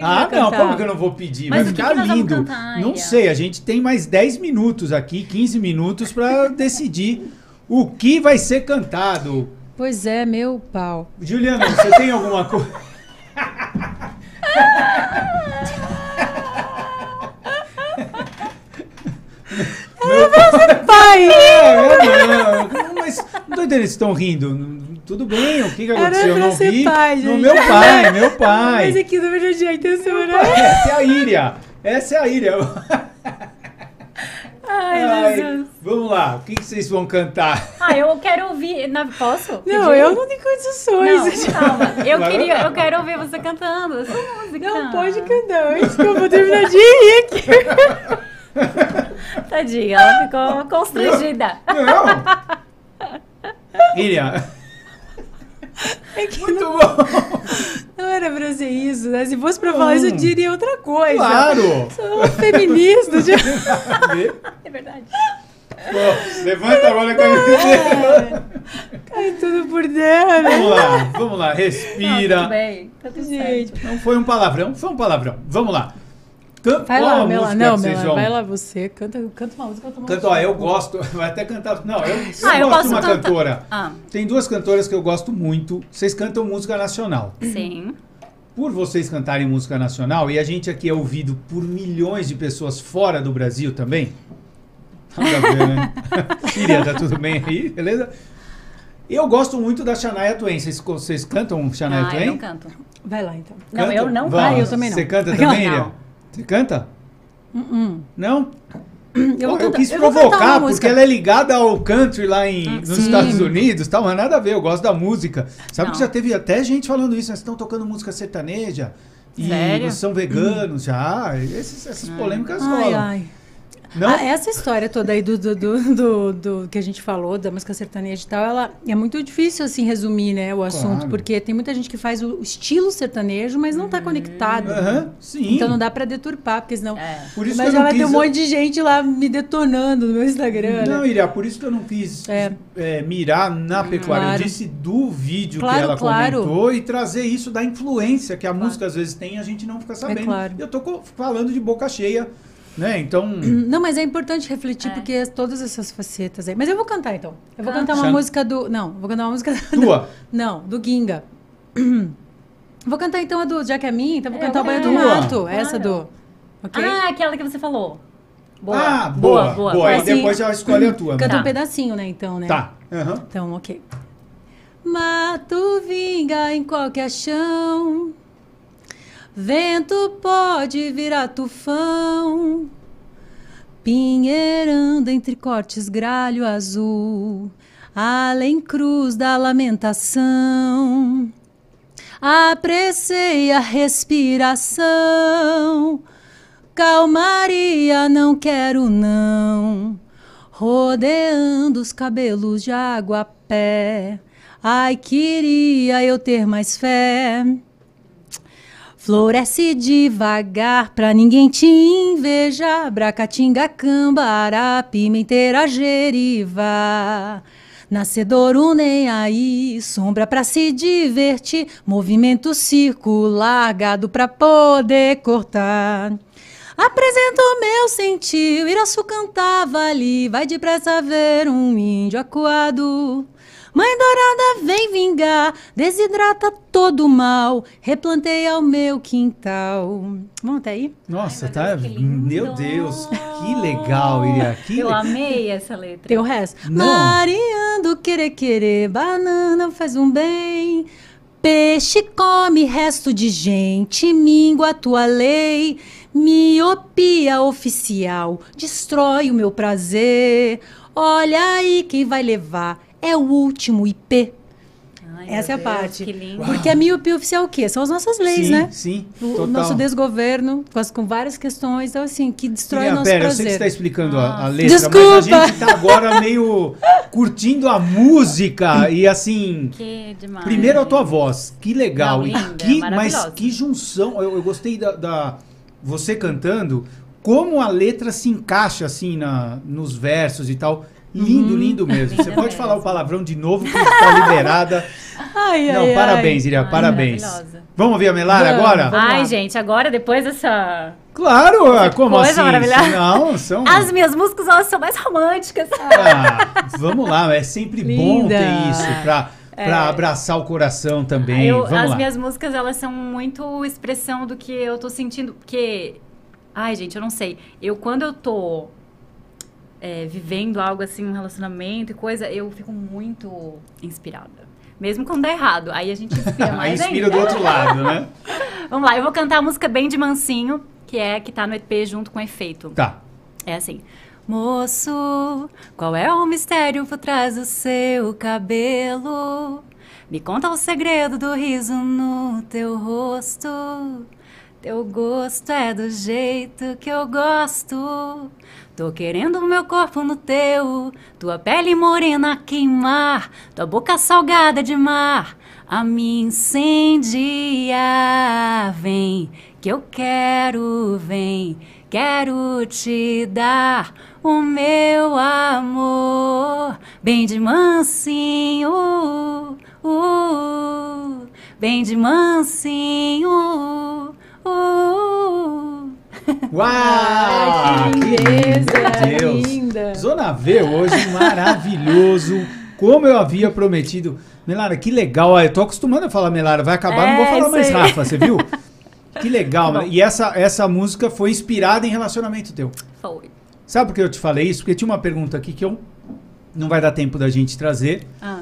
Ah,
vai
não, como que eu não vou pedir?
Mas
Vai
o que
ficar lindo.
cantar,
não sei, a gente tem mais 10 minutos aqui, 15 minutos para decidir o que vai ser cantado.
Pois é, meu pau.
Juliana, você tem alguma coisa?
Pai!
É, não, mas não tô entendendo, eles estão rindo. Tudo bem, o que, que
Era
aconteceu? Eu
pra
não
ser
vi.
pai,
no
gente.
meu pai, meu pai.
Mas aqui no verdade a intenção era.
Essa é a Íria. Essa é a Íria.
Ai,
Ai, vamos lá, o que, que vocês vão cantar?
Ah, eu quero ouvir. na- Posso?
Não,
pedir?
eu não tenho condições.
Não, calma. Eu queria, eu quero ouvir você cantando essa música.
Não pode cantar antes que eu vou terminar de rir aqui.
Tadinha, ela ficou constrangida.
Não! Íria.
É
Muito
não,
bom!
não era pra ser isso, né? Se fosse pra falar isso, eu diria outra coisa.
Claro!
Sou feminista. de-
É verdade.
Pô, levanta agora a camiseta.
Cai tudo por terra, né?
Vamos lá, vamos lá,
Não,
respira.
tudo bem. Tá tudo
Gente.
certo.
Não foi um palavrão, foi um palavrão. Vamos lá. Can-
Vai lá, Mela.
música
Não, Mela,
vão-
vai lá você. Canta, canta uma música. Canta uma
Canto, ó, eu gosto, vai até cantar. Não, eu, eu
Ah, eu
gosto
posso
de uma
cantar.
cantora.
Ah,
Tem duas cantoras que eu gosto muito. Vocês cantam música nacional.
sim.
Por vocês cantarem música nacional, e a gente aqui é ouvido por milhões de pessoas fora do Brasil também. Ver, né? Iria, tá tudo bem aí, beleza? Eu gosto muito da Shania Twain. Vocês, vocês cantam Shania
Ah,
Twain?
eu não canto.
Vai lá, então.
Não,
Cantam?
eu não canto.
eu também não.
Você canta também,
não.
Você canta?
Uh-uh.
Não?
Eu,
eu quis provocar, porque ela é ligada ao country lá em, nos
sim.
Estados Unidos, tal, mas nada a ver, eu gosto da música. Sabe
Não.
que já teve até gente falando isso, estão tocando música sertaneja e
Sério?
vocês são veganos já, esses- essas polêmicas
Ai,
rolam.
ai.
Não?
Ah, essa história toda aí do, do, do, do- do que a gente falou, da música sertaneja e tal, ela é muito difícil, assim, resumir, né, o assunto.
Claro.
Porque tem muita gente que faz o estilo sertanejo, mas não tá conectado.
Aham, sim.
Então não dá pra deturpar, porque senão...
É.
Por isso
mas
que eu
já
não
vai ter
quis...
um monte de gente lá me detonando no meu Instagram.
Não,
né?
Iria, por isso que eu não quis
É.
é, mirar na pecuária.
Claro.
Eu disse do vídeo
Claro,
que ela
claro.
comentou e trazer isso da influência que a música às vezes tem e a gente não fica sabendo.
É claro.
Eu tô falando de boca cheia, né? Então.
Não, mas é importante refletir,
É.
porque todas essas facetas aí... Mas eu vou cantar, então. Eu vou
Canta.
cantar uma
Chama-
música do... Não, vou cantar uma música...
Tua.
Não, do Ginga. Vou cantar então a do... Já que é minha, então vou
É,
cantar o Banho do. Mato.
Claro.
Essa do... Ok?
Ah, aquela que você falou. Boa.
Ah, boa. Boa.
boa.
Aí
Assim,
depois já escolhe a tua. né?
Canta
Tá.
um pedacinho, né, então, né?
Tá. Aham.
Então, ok. Mato vinga em qualquer chão, vento pode virar tufão, pinheirando entre cortes gralho azul, além cruz da lamentação. Apressei a respiração, calmaria não quero não rodeando os cabelos de água a pé. Ai, queria eu ter mais fé. Floresce devagar pra ninguém te invejar. Bracatinga, cambará, pimenteira, jeriva. Nascedouro nem aí, sombra pra se divertir. Movimento circular, gado pra poder cortar. Apresento meu sentir, Iraçu cantava ali, vai depressa ver um índio acuado. Mãe dourada vem vingar, desidrata todo o mal, replantei ao meu quintal. Vamos até aí?
Nossa,
Ai, meu
tá.
Deus, que lindo.
Meu Deus, que legal, Iria. Que
Eu
le-
amei essa letra.
Tem o resto.
Não.
Mariando, querer, querer, banana faz um bem. Peixe come resto de gente, míngua tua lei. Miopia oficial, destrói o meu prazer. Olha aí quem vai levar, é o último IP.
Ai,
Essa é a
Deus,
parte.
Que lindo.
Porque a miopia oficial é o quê? São as nossas leis,
sim,
né?
Sim,
O, o
total.
nosso desgoverno, com, as- com várias questões, então assim, que destrói
Iria,
o nosso
pera, eu sei que você
prazer.
está explicando a, a letra, mas a
Desculpa.
gente tá agora meio curtindo a música e assim.
Que demais.
Primeiro a tua voz, que legal.
Não,
e
linda,
que, mas
maravilhosa.
que junção. Eu, eu gostei da, da- você cantando, como a letra se encaixa assim na, nos versos e tal. Lindo, lindo mesmo. Você pode falar o palavrão de novo que está liberada.
Ai,
Não,
ai,
parabéns, Iria,
Ai,
parabéns.
maravilhosa.
Vamos ouvir a Melara
Vamos,
agora?
vamos.
Ai, gente, agora depois dessa.
Claro, ah, como
coisa
assim?
maravilhosa.
Não, são.
As minhas músicas, elas são mais românticas.
Ah, vamos lá, é sempre bom
Linda.
ter isso pra, pra abraçar o coração também.
Eu-
vamos
as
lá.
minhas músicas, elas são muito expressão do que eu tô sentindo. Porque. Ai, gente, eu não sei. Eu, quando eu tô é, vivendo algo assim, um relacionamento e coisa, eu fico muito inspirada. Mesmo quando dá errado. Aí a gente inspira
Aí
mais
inspira
ainda.
do outro lado, né?
Vamos lá, eu vou cantar a música bem de mansinho, que é que tá no EP junto com efeito.
Tá.
É assim. Moço, qual é o mistério por trás do seu cabelo? Me conta o segredo do riso no teu rosto. Teu gosto é do jeito que eu gosto. Tô querendo meu corpo no teu, tua pele morena queimar, tua boca salgada de mar a me incendiar. Vem, que eu quero, vem, quero te dar o meu amor, bem de mansinho, uh, bem de mansinho. Uh.
Uau!
Ai, que
Deus!
linda.
Zona V hoje, maravilhoso. Como eu havia prometido. Melara, que legal. Ah, Eu tô acostumando a falar Melara, vai acabar, não vou
É,
falar mais
aí.
Rafa, você viu? Que legal.
Tá
e essa, essa música foi inspirada em relacionamento teu.
Foi.
Sabe por que eu te falei isso? Porque tinha uma pergunta aqui que eu não vai dar tempo da gente trazer,
Ah,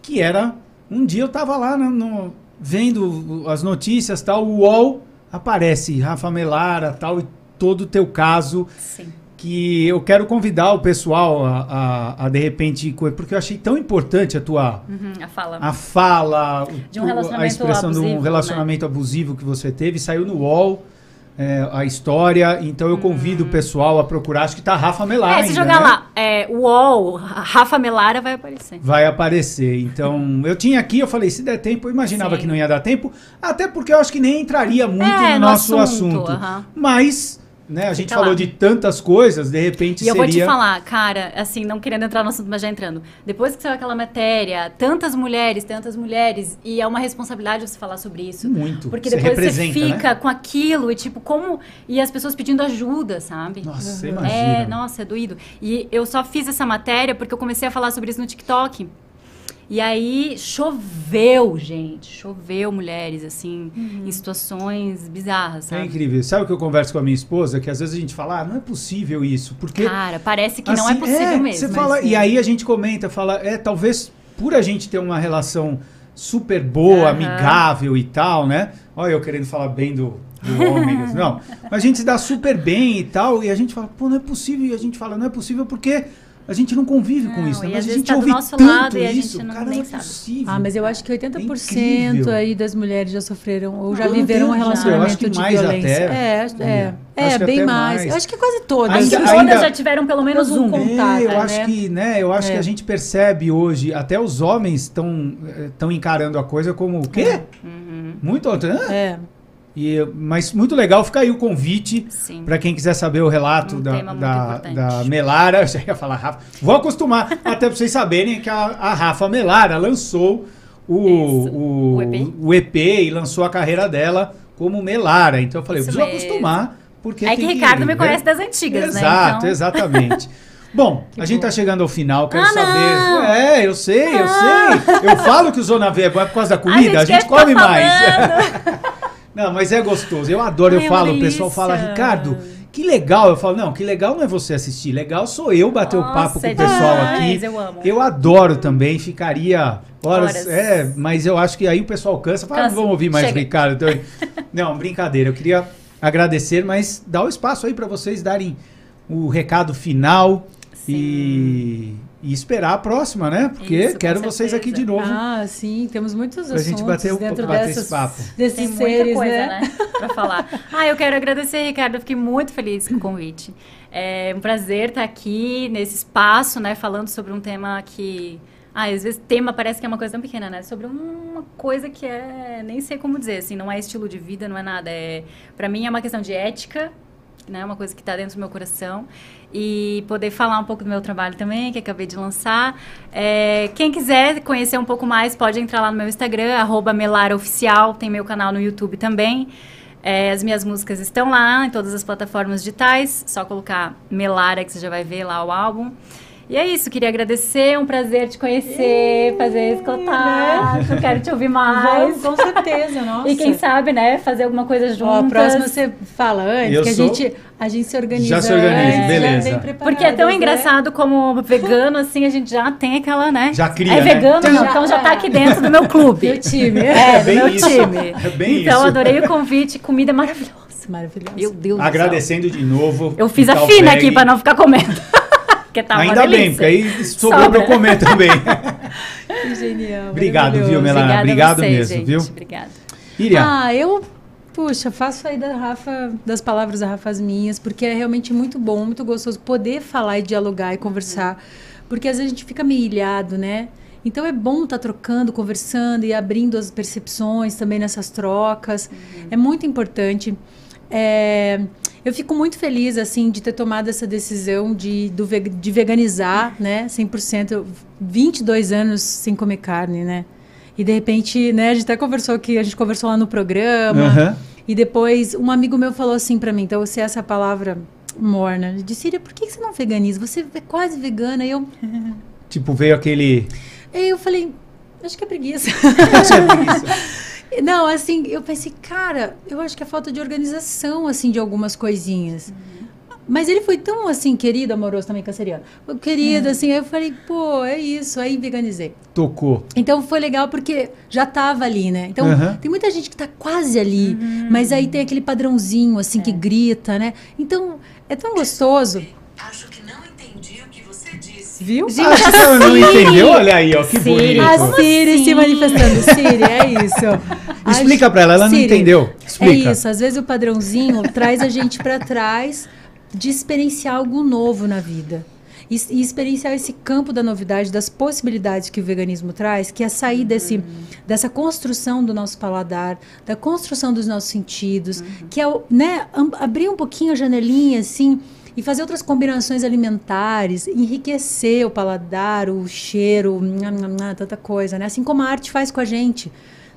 que era um dia eu tava lá no, no- vendo as notícias tal, o UOL aparece Rafa Melara tal e todo o teu caso
sim.
que eu quero convidar o pessoal a, a, a, de repente porque eu achei tão importante a tua
Uhum, a fala.
a fala
De um
tu- a
relacionamento
expressão de um
abusivo, né?
relacionamento abusivo que você teve saiu no UOL é, a história. Então eu convido o pessoal a procurar. Acho que tá Rafa Melara.
É, se
ainda,
jogar
né?
lá, é, UOL, Rafa Melara vai aparecer.
Vai aparecer. Então, eu tinha aqui, eu falei, se der tempo, eu imaginava
Sim.
que não ia dar tempo, até porque eu acho que nem entraria muito
É,
no
no
nosso
assunto,
assunto. Mas, né, a gente
Fica
falou
lá.
de tantas coisas, de repente
E eu
seria.
vou te falar, cara, assim, não querendo entrar no assunto, mas já entrando. Depois que saiu aquela matéria, tantas mulheres, tantas mulheres, e é uma responsabilidade você falar sobre isso.
Muito.
Porque depois você
né?
fica com aquilo e tipo, como. E as pessoas pedindo ajuda, sabe?
Nossa,
É,
imagina.
nossa, é doído. E eu só fiz essa matéria porque eu comecei a falar sobre isso no TikTok. E aí choveu, gente. Choveu mulheres, assim, em situações bizarras,
É
sabe?
incrível. Sabe o que eu converso com a minha esposa? Que às vezes a gente fala, ah, não é possível isso. Porque.
Cara, parece que não é
assim,
possível mesmo.
Você fala,
é.
e aí a gente comenta, fala, é, talvez por a gente ter uma relação super boa,
Aham.
amigável e tal, né? Olha, eu querendo falar bem do, do homem. não. Mas a gente se dá super bem e tal, e a gente fala, pô, não é possível. E a gente fala, não é possível porque a gente não convive com
Não,
isso. Né? Mas a gente
tá do
ouve
nosso
tanto
lado e a gente
isso,
não-
cara,
nem
não é
sabe.
possível.
Ah, mas eu acho que 80%
incrível.
aí das mulheres já sofreram ou já
Eu não
viveram um relacionamento de
mais
violência.
até.
É, é, é,
acho que
bem mais.
mais.
Eu acho que quase todas.
Acho que
Ainda-
todas
ainda-
já tiveram pelo menos um.
um
É,
contato,
eu acho
né?
que, né, eu acho
É.
que a gente percebe hoje, até os homens estão estão encarando a coisa como o quê?
Uhum.
Muito, hã?
É.
E, mas muito legal, fica aí o convite para quem quiser saber o relato
Um
da, da, da Melara. Eu já ia falar Rafa. Vou acostumar, até para vocês saberem que a, a Rafa Melara lançou o, o,
O EP.
o EP e lançou a carreira dela como Melara. Então eu falei, eu
Isso
preciso
mesmo.
acostumar. Porque
É que Ricardo me
né?
conhece das antigas, né?
Exato,
Então-
exatamente. Bom, a gente tá chegando ao final, quero
Ah,
saber.
não!
É, eu sei, eu
Não!
sei. Eu falo que o Zona V é bom é por causa da comida, a gente,
quer ficar
come mais. Não, mas é gostoso. Eu adoro, eu
é
falo, o pessoal fala. Ricardo, que legal. Eu falo, não, que legal não é você assistir, legal sou eu bater o papo
Nossa,
com
é
o pessoal
demais,
aqui.
eu amo.
Eu adoro também, ficaria horas.
Horas.
É, mas eu acho que aí o pessoal cansa, fala, ah, não
Cansa.
vamos ouvir mais
Chega.
o Ricardo. Então, não, brincadeira. Eu queria agradecer, mas dá o espaço aí para vocês darem o recado final e, e esperar a próxima, né? Porque
Isso,
quero vocês aqui de novo
Ah, sim, temos muitos
pra gente
assuntos
bater, o-
dentro
bater
dessas,
esse papo.
desses
Tem muita
seres,
coisa,
né?
né? pra falar. Ah, eu quero agradecer, Ricardo. Eu fiquei muito feliz com o convite. É um prazer estar aqui nesse espaço, né? Falando sobre um tema que. Ah, às vezes tema parece que é uma coisa tão pequena, né? Sobre uma coisa que é. Nem sei como dizer, assim, não é estilo de vida, não é nada. É, pra mim é uma questão de ética, né? Uma coisa que está dentro do meu coração. E poder falar um pouco do meu trabalho também, que acabei de lançar. É, quem quiser conhecer um pouco mais, pode entrar lá no meu Instagram, arroba melaraoficial. Tem meu canal no YouTube também. É, as minhas músicas estão lá em todas as plataformas digitais. Só colocar Melara que você já vai ver lá o álbum. E é isso, queria agradecer, um prazer te conhecer, fazer esse contato, quero te ouvir mais.
Vamos, com certeza, nossa.
E quem sabe, né, fazer alguma coisa juntas.
Ó, a próxima você fala antes,
Eu
que a
sou-
gente, a gente se organiza.
Já se organiza, beleza.
Porque é tão
né?
engraçado como vegano, assim, a gente já tem aquela, né?
Já cria,
É
né?
vegano,
Já-
então já tá aqui dentro do meu clube.
Meu time.
É, do
bem
meu
isso.
time.
É bem
então,
isso.
adorei o convite, comida maravilhosa.
Maravilhoso.
Meu Deus do céu.
Agradecendo de novo.
Eu fiz a fina aqui pra não ficar comendo. Porque tá uma
Ainda bem, porque aí sobrou pra eu comer também.
Que genial.
Obrigado, viu. Melana?
Obrigada a
Obrigado
você,
mesmo,
gente.
viu?
Obrigada.
Iriam,
Ah, eu, puxa, faço aí da Rafa, das palavras da Rafa as minhas, porque é realmente muito bom, muito gostoso poder falar e dialogar e conversar, porque às vezes a gente fica meio ilhado, né? Então é bom estar trocando, conversando e abrindo as percepções também nessas trocas. É muito importante. É, eu fico muito feliz assim de ter tomado essa decisão de, do de veganizar, né? 100%, eu- 22 anos sem comer carne, né? E de repente, né, a gente até conversou aqui, a gente conversou lá no programa.
Aham.
E depois um amigo meu falou assim pra mim, então você é essa palavra morna. Ele disse, Síria, por que que você não veganiza? Você é quase vegana. E eu,
tipo, veio aquele.
aí eu falei, acho que é preguiça.
Tinha preguiça.
Não, assim, eu pensei, cara, eu acho que é falta de organização, assim, de algumas coisinhas. Mas ele foi tão, assim, querido, amoroso também, canceriano. Querido, assim, aí eu falei, pô, é isso. Aí veganizei.
Tocou.
Então foi legal porque já tava ali, né? Então
Aham.
tem muita gente que tá quase ali, mas aí tem aquele padrãozinho, assim, que grita, né? Então é tão gostoso.
Acho que
Viu?
Gente,
Acho que ela não
Siri.
entendeu? Olha aí, ó, que
Siri.
bonito.
A Siri
assim?
se manifestando. Siri, é isso.
Explica pra ela, ela não
Siri,
entendeu. Explica.
É isso, às vezes o padrãozinho traz a gente para trás de experienciar algo novo na vida. E, experienciar esse campo da novidade, das possibilidades que o veganismo traz, que é sair desse, dessa construção do nosso paladar, da construção dos nossos sentidos, que é né, abrir um pouquinho a janelinha assim e fazer outras combinações alimentares, enriquecer o paladar, o cheiro, tanta coisa, né? Assim como a arte faz com a gente.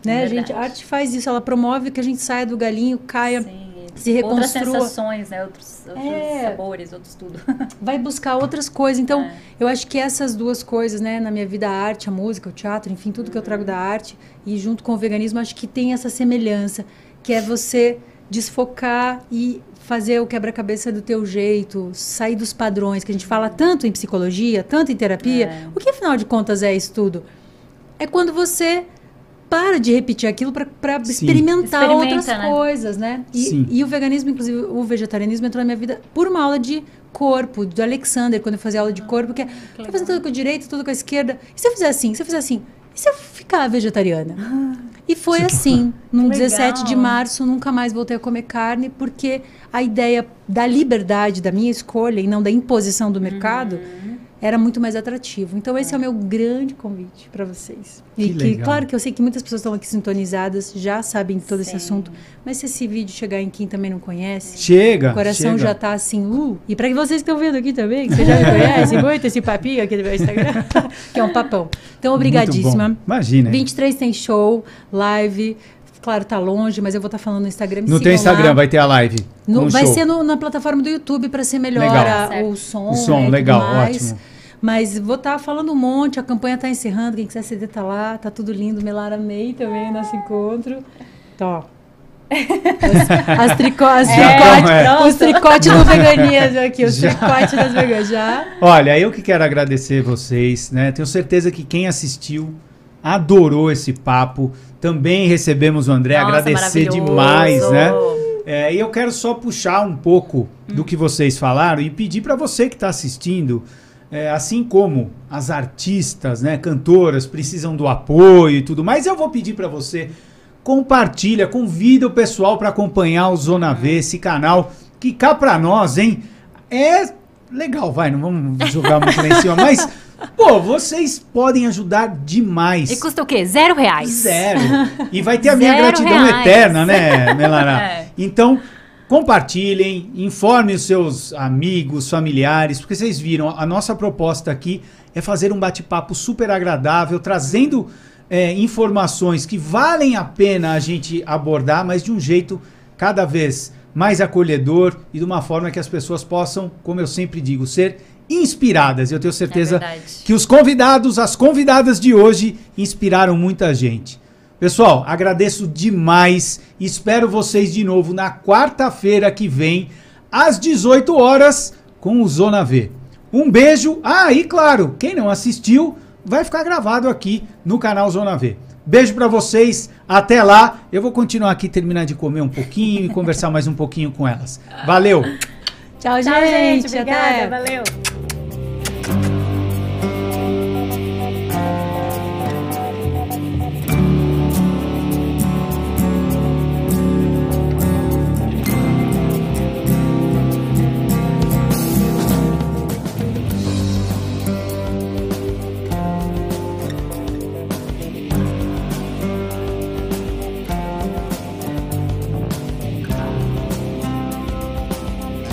Né? A, gente, a arte faz isso, ela promove que a gente saia do galinho, caia,
Sim,
se
Outras
reconstrua.
sensações, né? Outros, outros
É.
sabores, outros tudo.
vai buscar outras coisas. Então,
É.
eu acho que essas duas coisas, né, na minha vida, a arte, a música, o teatro, enfim, tudo que eu trago da arte, e junto com o veganismo, acho que tem essa semelhança, que é você desfocar e fazer o quebra-cabeça do teu jeito, sair dos padrões, que a gente fala tanto em psicologia, tanto em terapia.
É.
O que, afinal de contas, é isso tudo? É quando você para de repetir aquilo para experimentar
Experimenta,
outras
né?
coisas, né?
Sim.
E, e o veganismo, inclusive o vegetarianismo, entrou na minha vida por uma aula de corpo, do Alexander, quando eu fazia aula de corpo, que é tô fazendo tudo com a direita, tudo com a esquerda. E se eu fizer assim? Se eu fizer assim? E se eu ficar vegetariana? E foi assim. Num
Que
17 de março, nunca mais voltei a comer carne, porque a ideia da liberdade da minha escolha e não da imposição do mercado
Uhum.
Era muito mais atrativo. Então, esse é, o meu grande convite para vocês. E
Que
que,
legal.
claro que eu sei que muitas pessoas estão aqui sintonizadas, já sabem todo esse
Sim.
assunto, mas se esse vídeo chegar em quem também não conhece,
Chega.
o coração
chega.
já tá assim, uh. E para vocês que estão vendo aqui também, que vocês já me conhecem muito esse papinho aqui do meu Instagram, que é um papão. Então, obrigadíssima.
Imagina.
23 tem show, live. Claro, tá longe, mas eu vou estar falando no Instagram. me
No teu Instagram
lá.
vai ter a live.
No- vai
show.
ser no- na plataforma do YouTube para ser melhor
Legal.
a- o som.
O som,
né,
legal, ótimo.
Mas vou estar falando um monte, a campanha tá encerrando, quem quiser CD tá lá, tá tudo lindo. Melara May também, nosso encontro. Tó. As, as tricó, as
Já,
tricote,
é.
os tricotes do veganismo aqui, os
Já.
tricotes das veganas. Já.
Olha, eu que quero agradecer vocês, né? Tenho certeza que quem assistiu adorou esse papo. Também recebemos o André,
Nossa,
agradecer demais, né? É, e eu quero só puxar um pouco do que vocês falaram e pedir para você que está assistindo, é, assim como as artistas, né, cantoras precisam do apoio e tudo mais, eu vou pedir para você compartilha, convida o pessoal para acompanhar o Zona V, esse canal que cá para nós, hein, é legal, vai, não vamos jogar muito lá em cima, mas pô, vocês podem ajudar demais.
E custa o quê? Zero reais.
Zero. E vai ter a minha
Zero
gratidão
reais.
eterna, né, Melara?
É.
Então, compartilhem, informem os seus amigos, familiares, porque vocês viram, a nossa proposta aqui é fazer um bate-papo super agradável, trazendo é, informações que valem a pena a gente abordar, mas de um jeito cada vez mais acolhedor e de uma forma que as pessoas possam, como eu sempre digo, ser inspiradas. Eu tenho certeza
verdade.
que os convidados, as convidadas de hoje inspiraram muita gente. Pessoal, agradeço demais. Espero vocês de novo na quarta-feira que vem, às 18 horas, com o Zona V. Um beijo. Ah, e claro, quem não assistiu, vai ficar gravado aqui no canal Zona V. Beijo pra vocês. Até lá. Eu vou continuar aqui, terminar de comer um pouquinho e conversar mais um pouquinho com elas. Valeu!
Tchau,
Tchau, gente.
Até.
Obrigada. Valeu.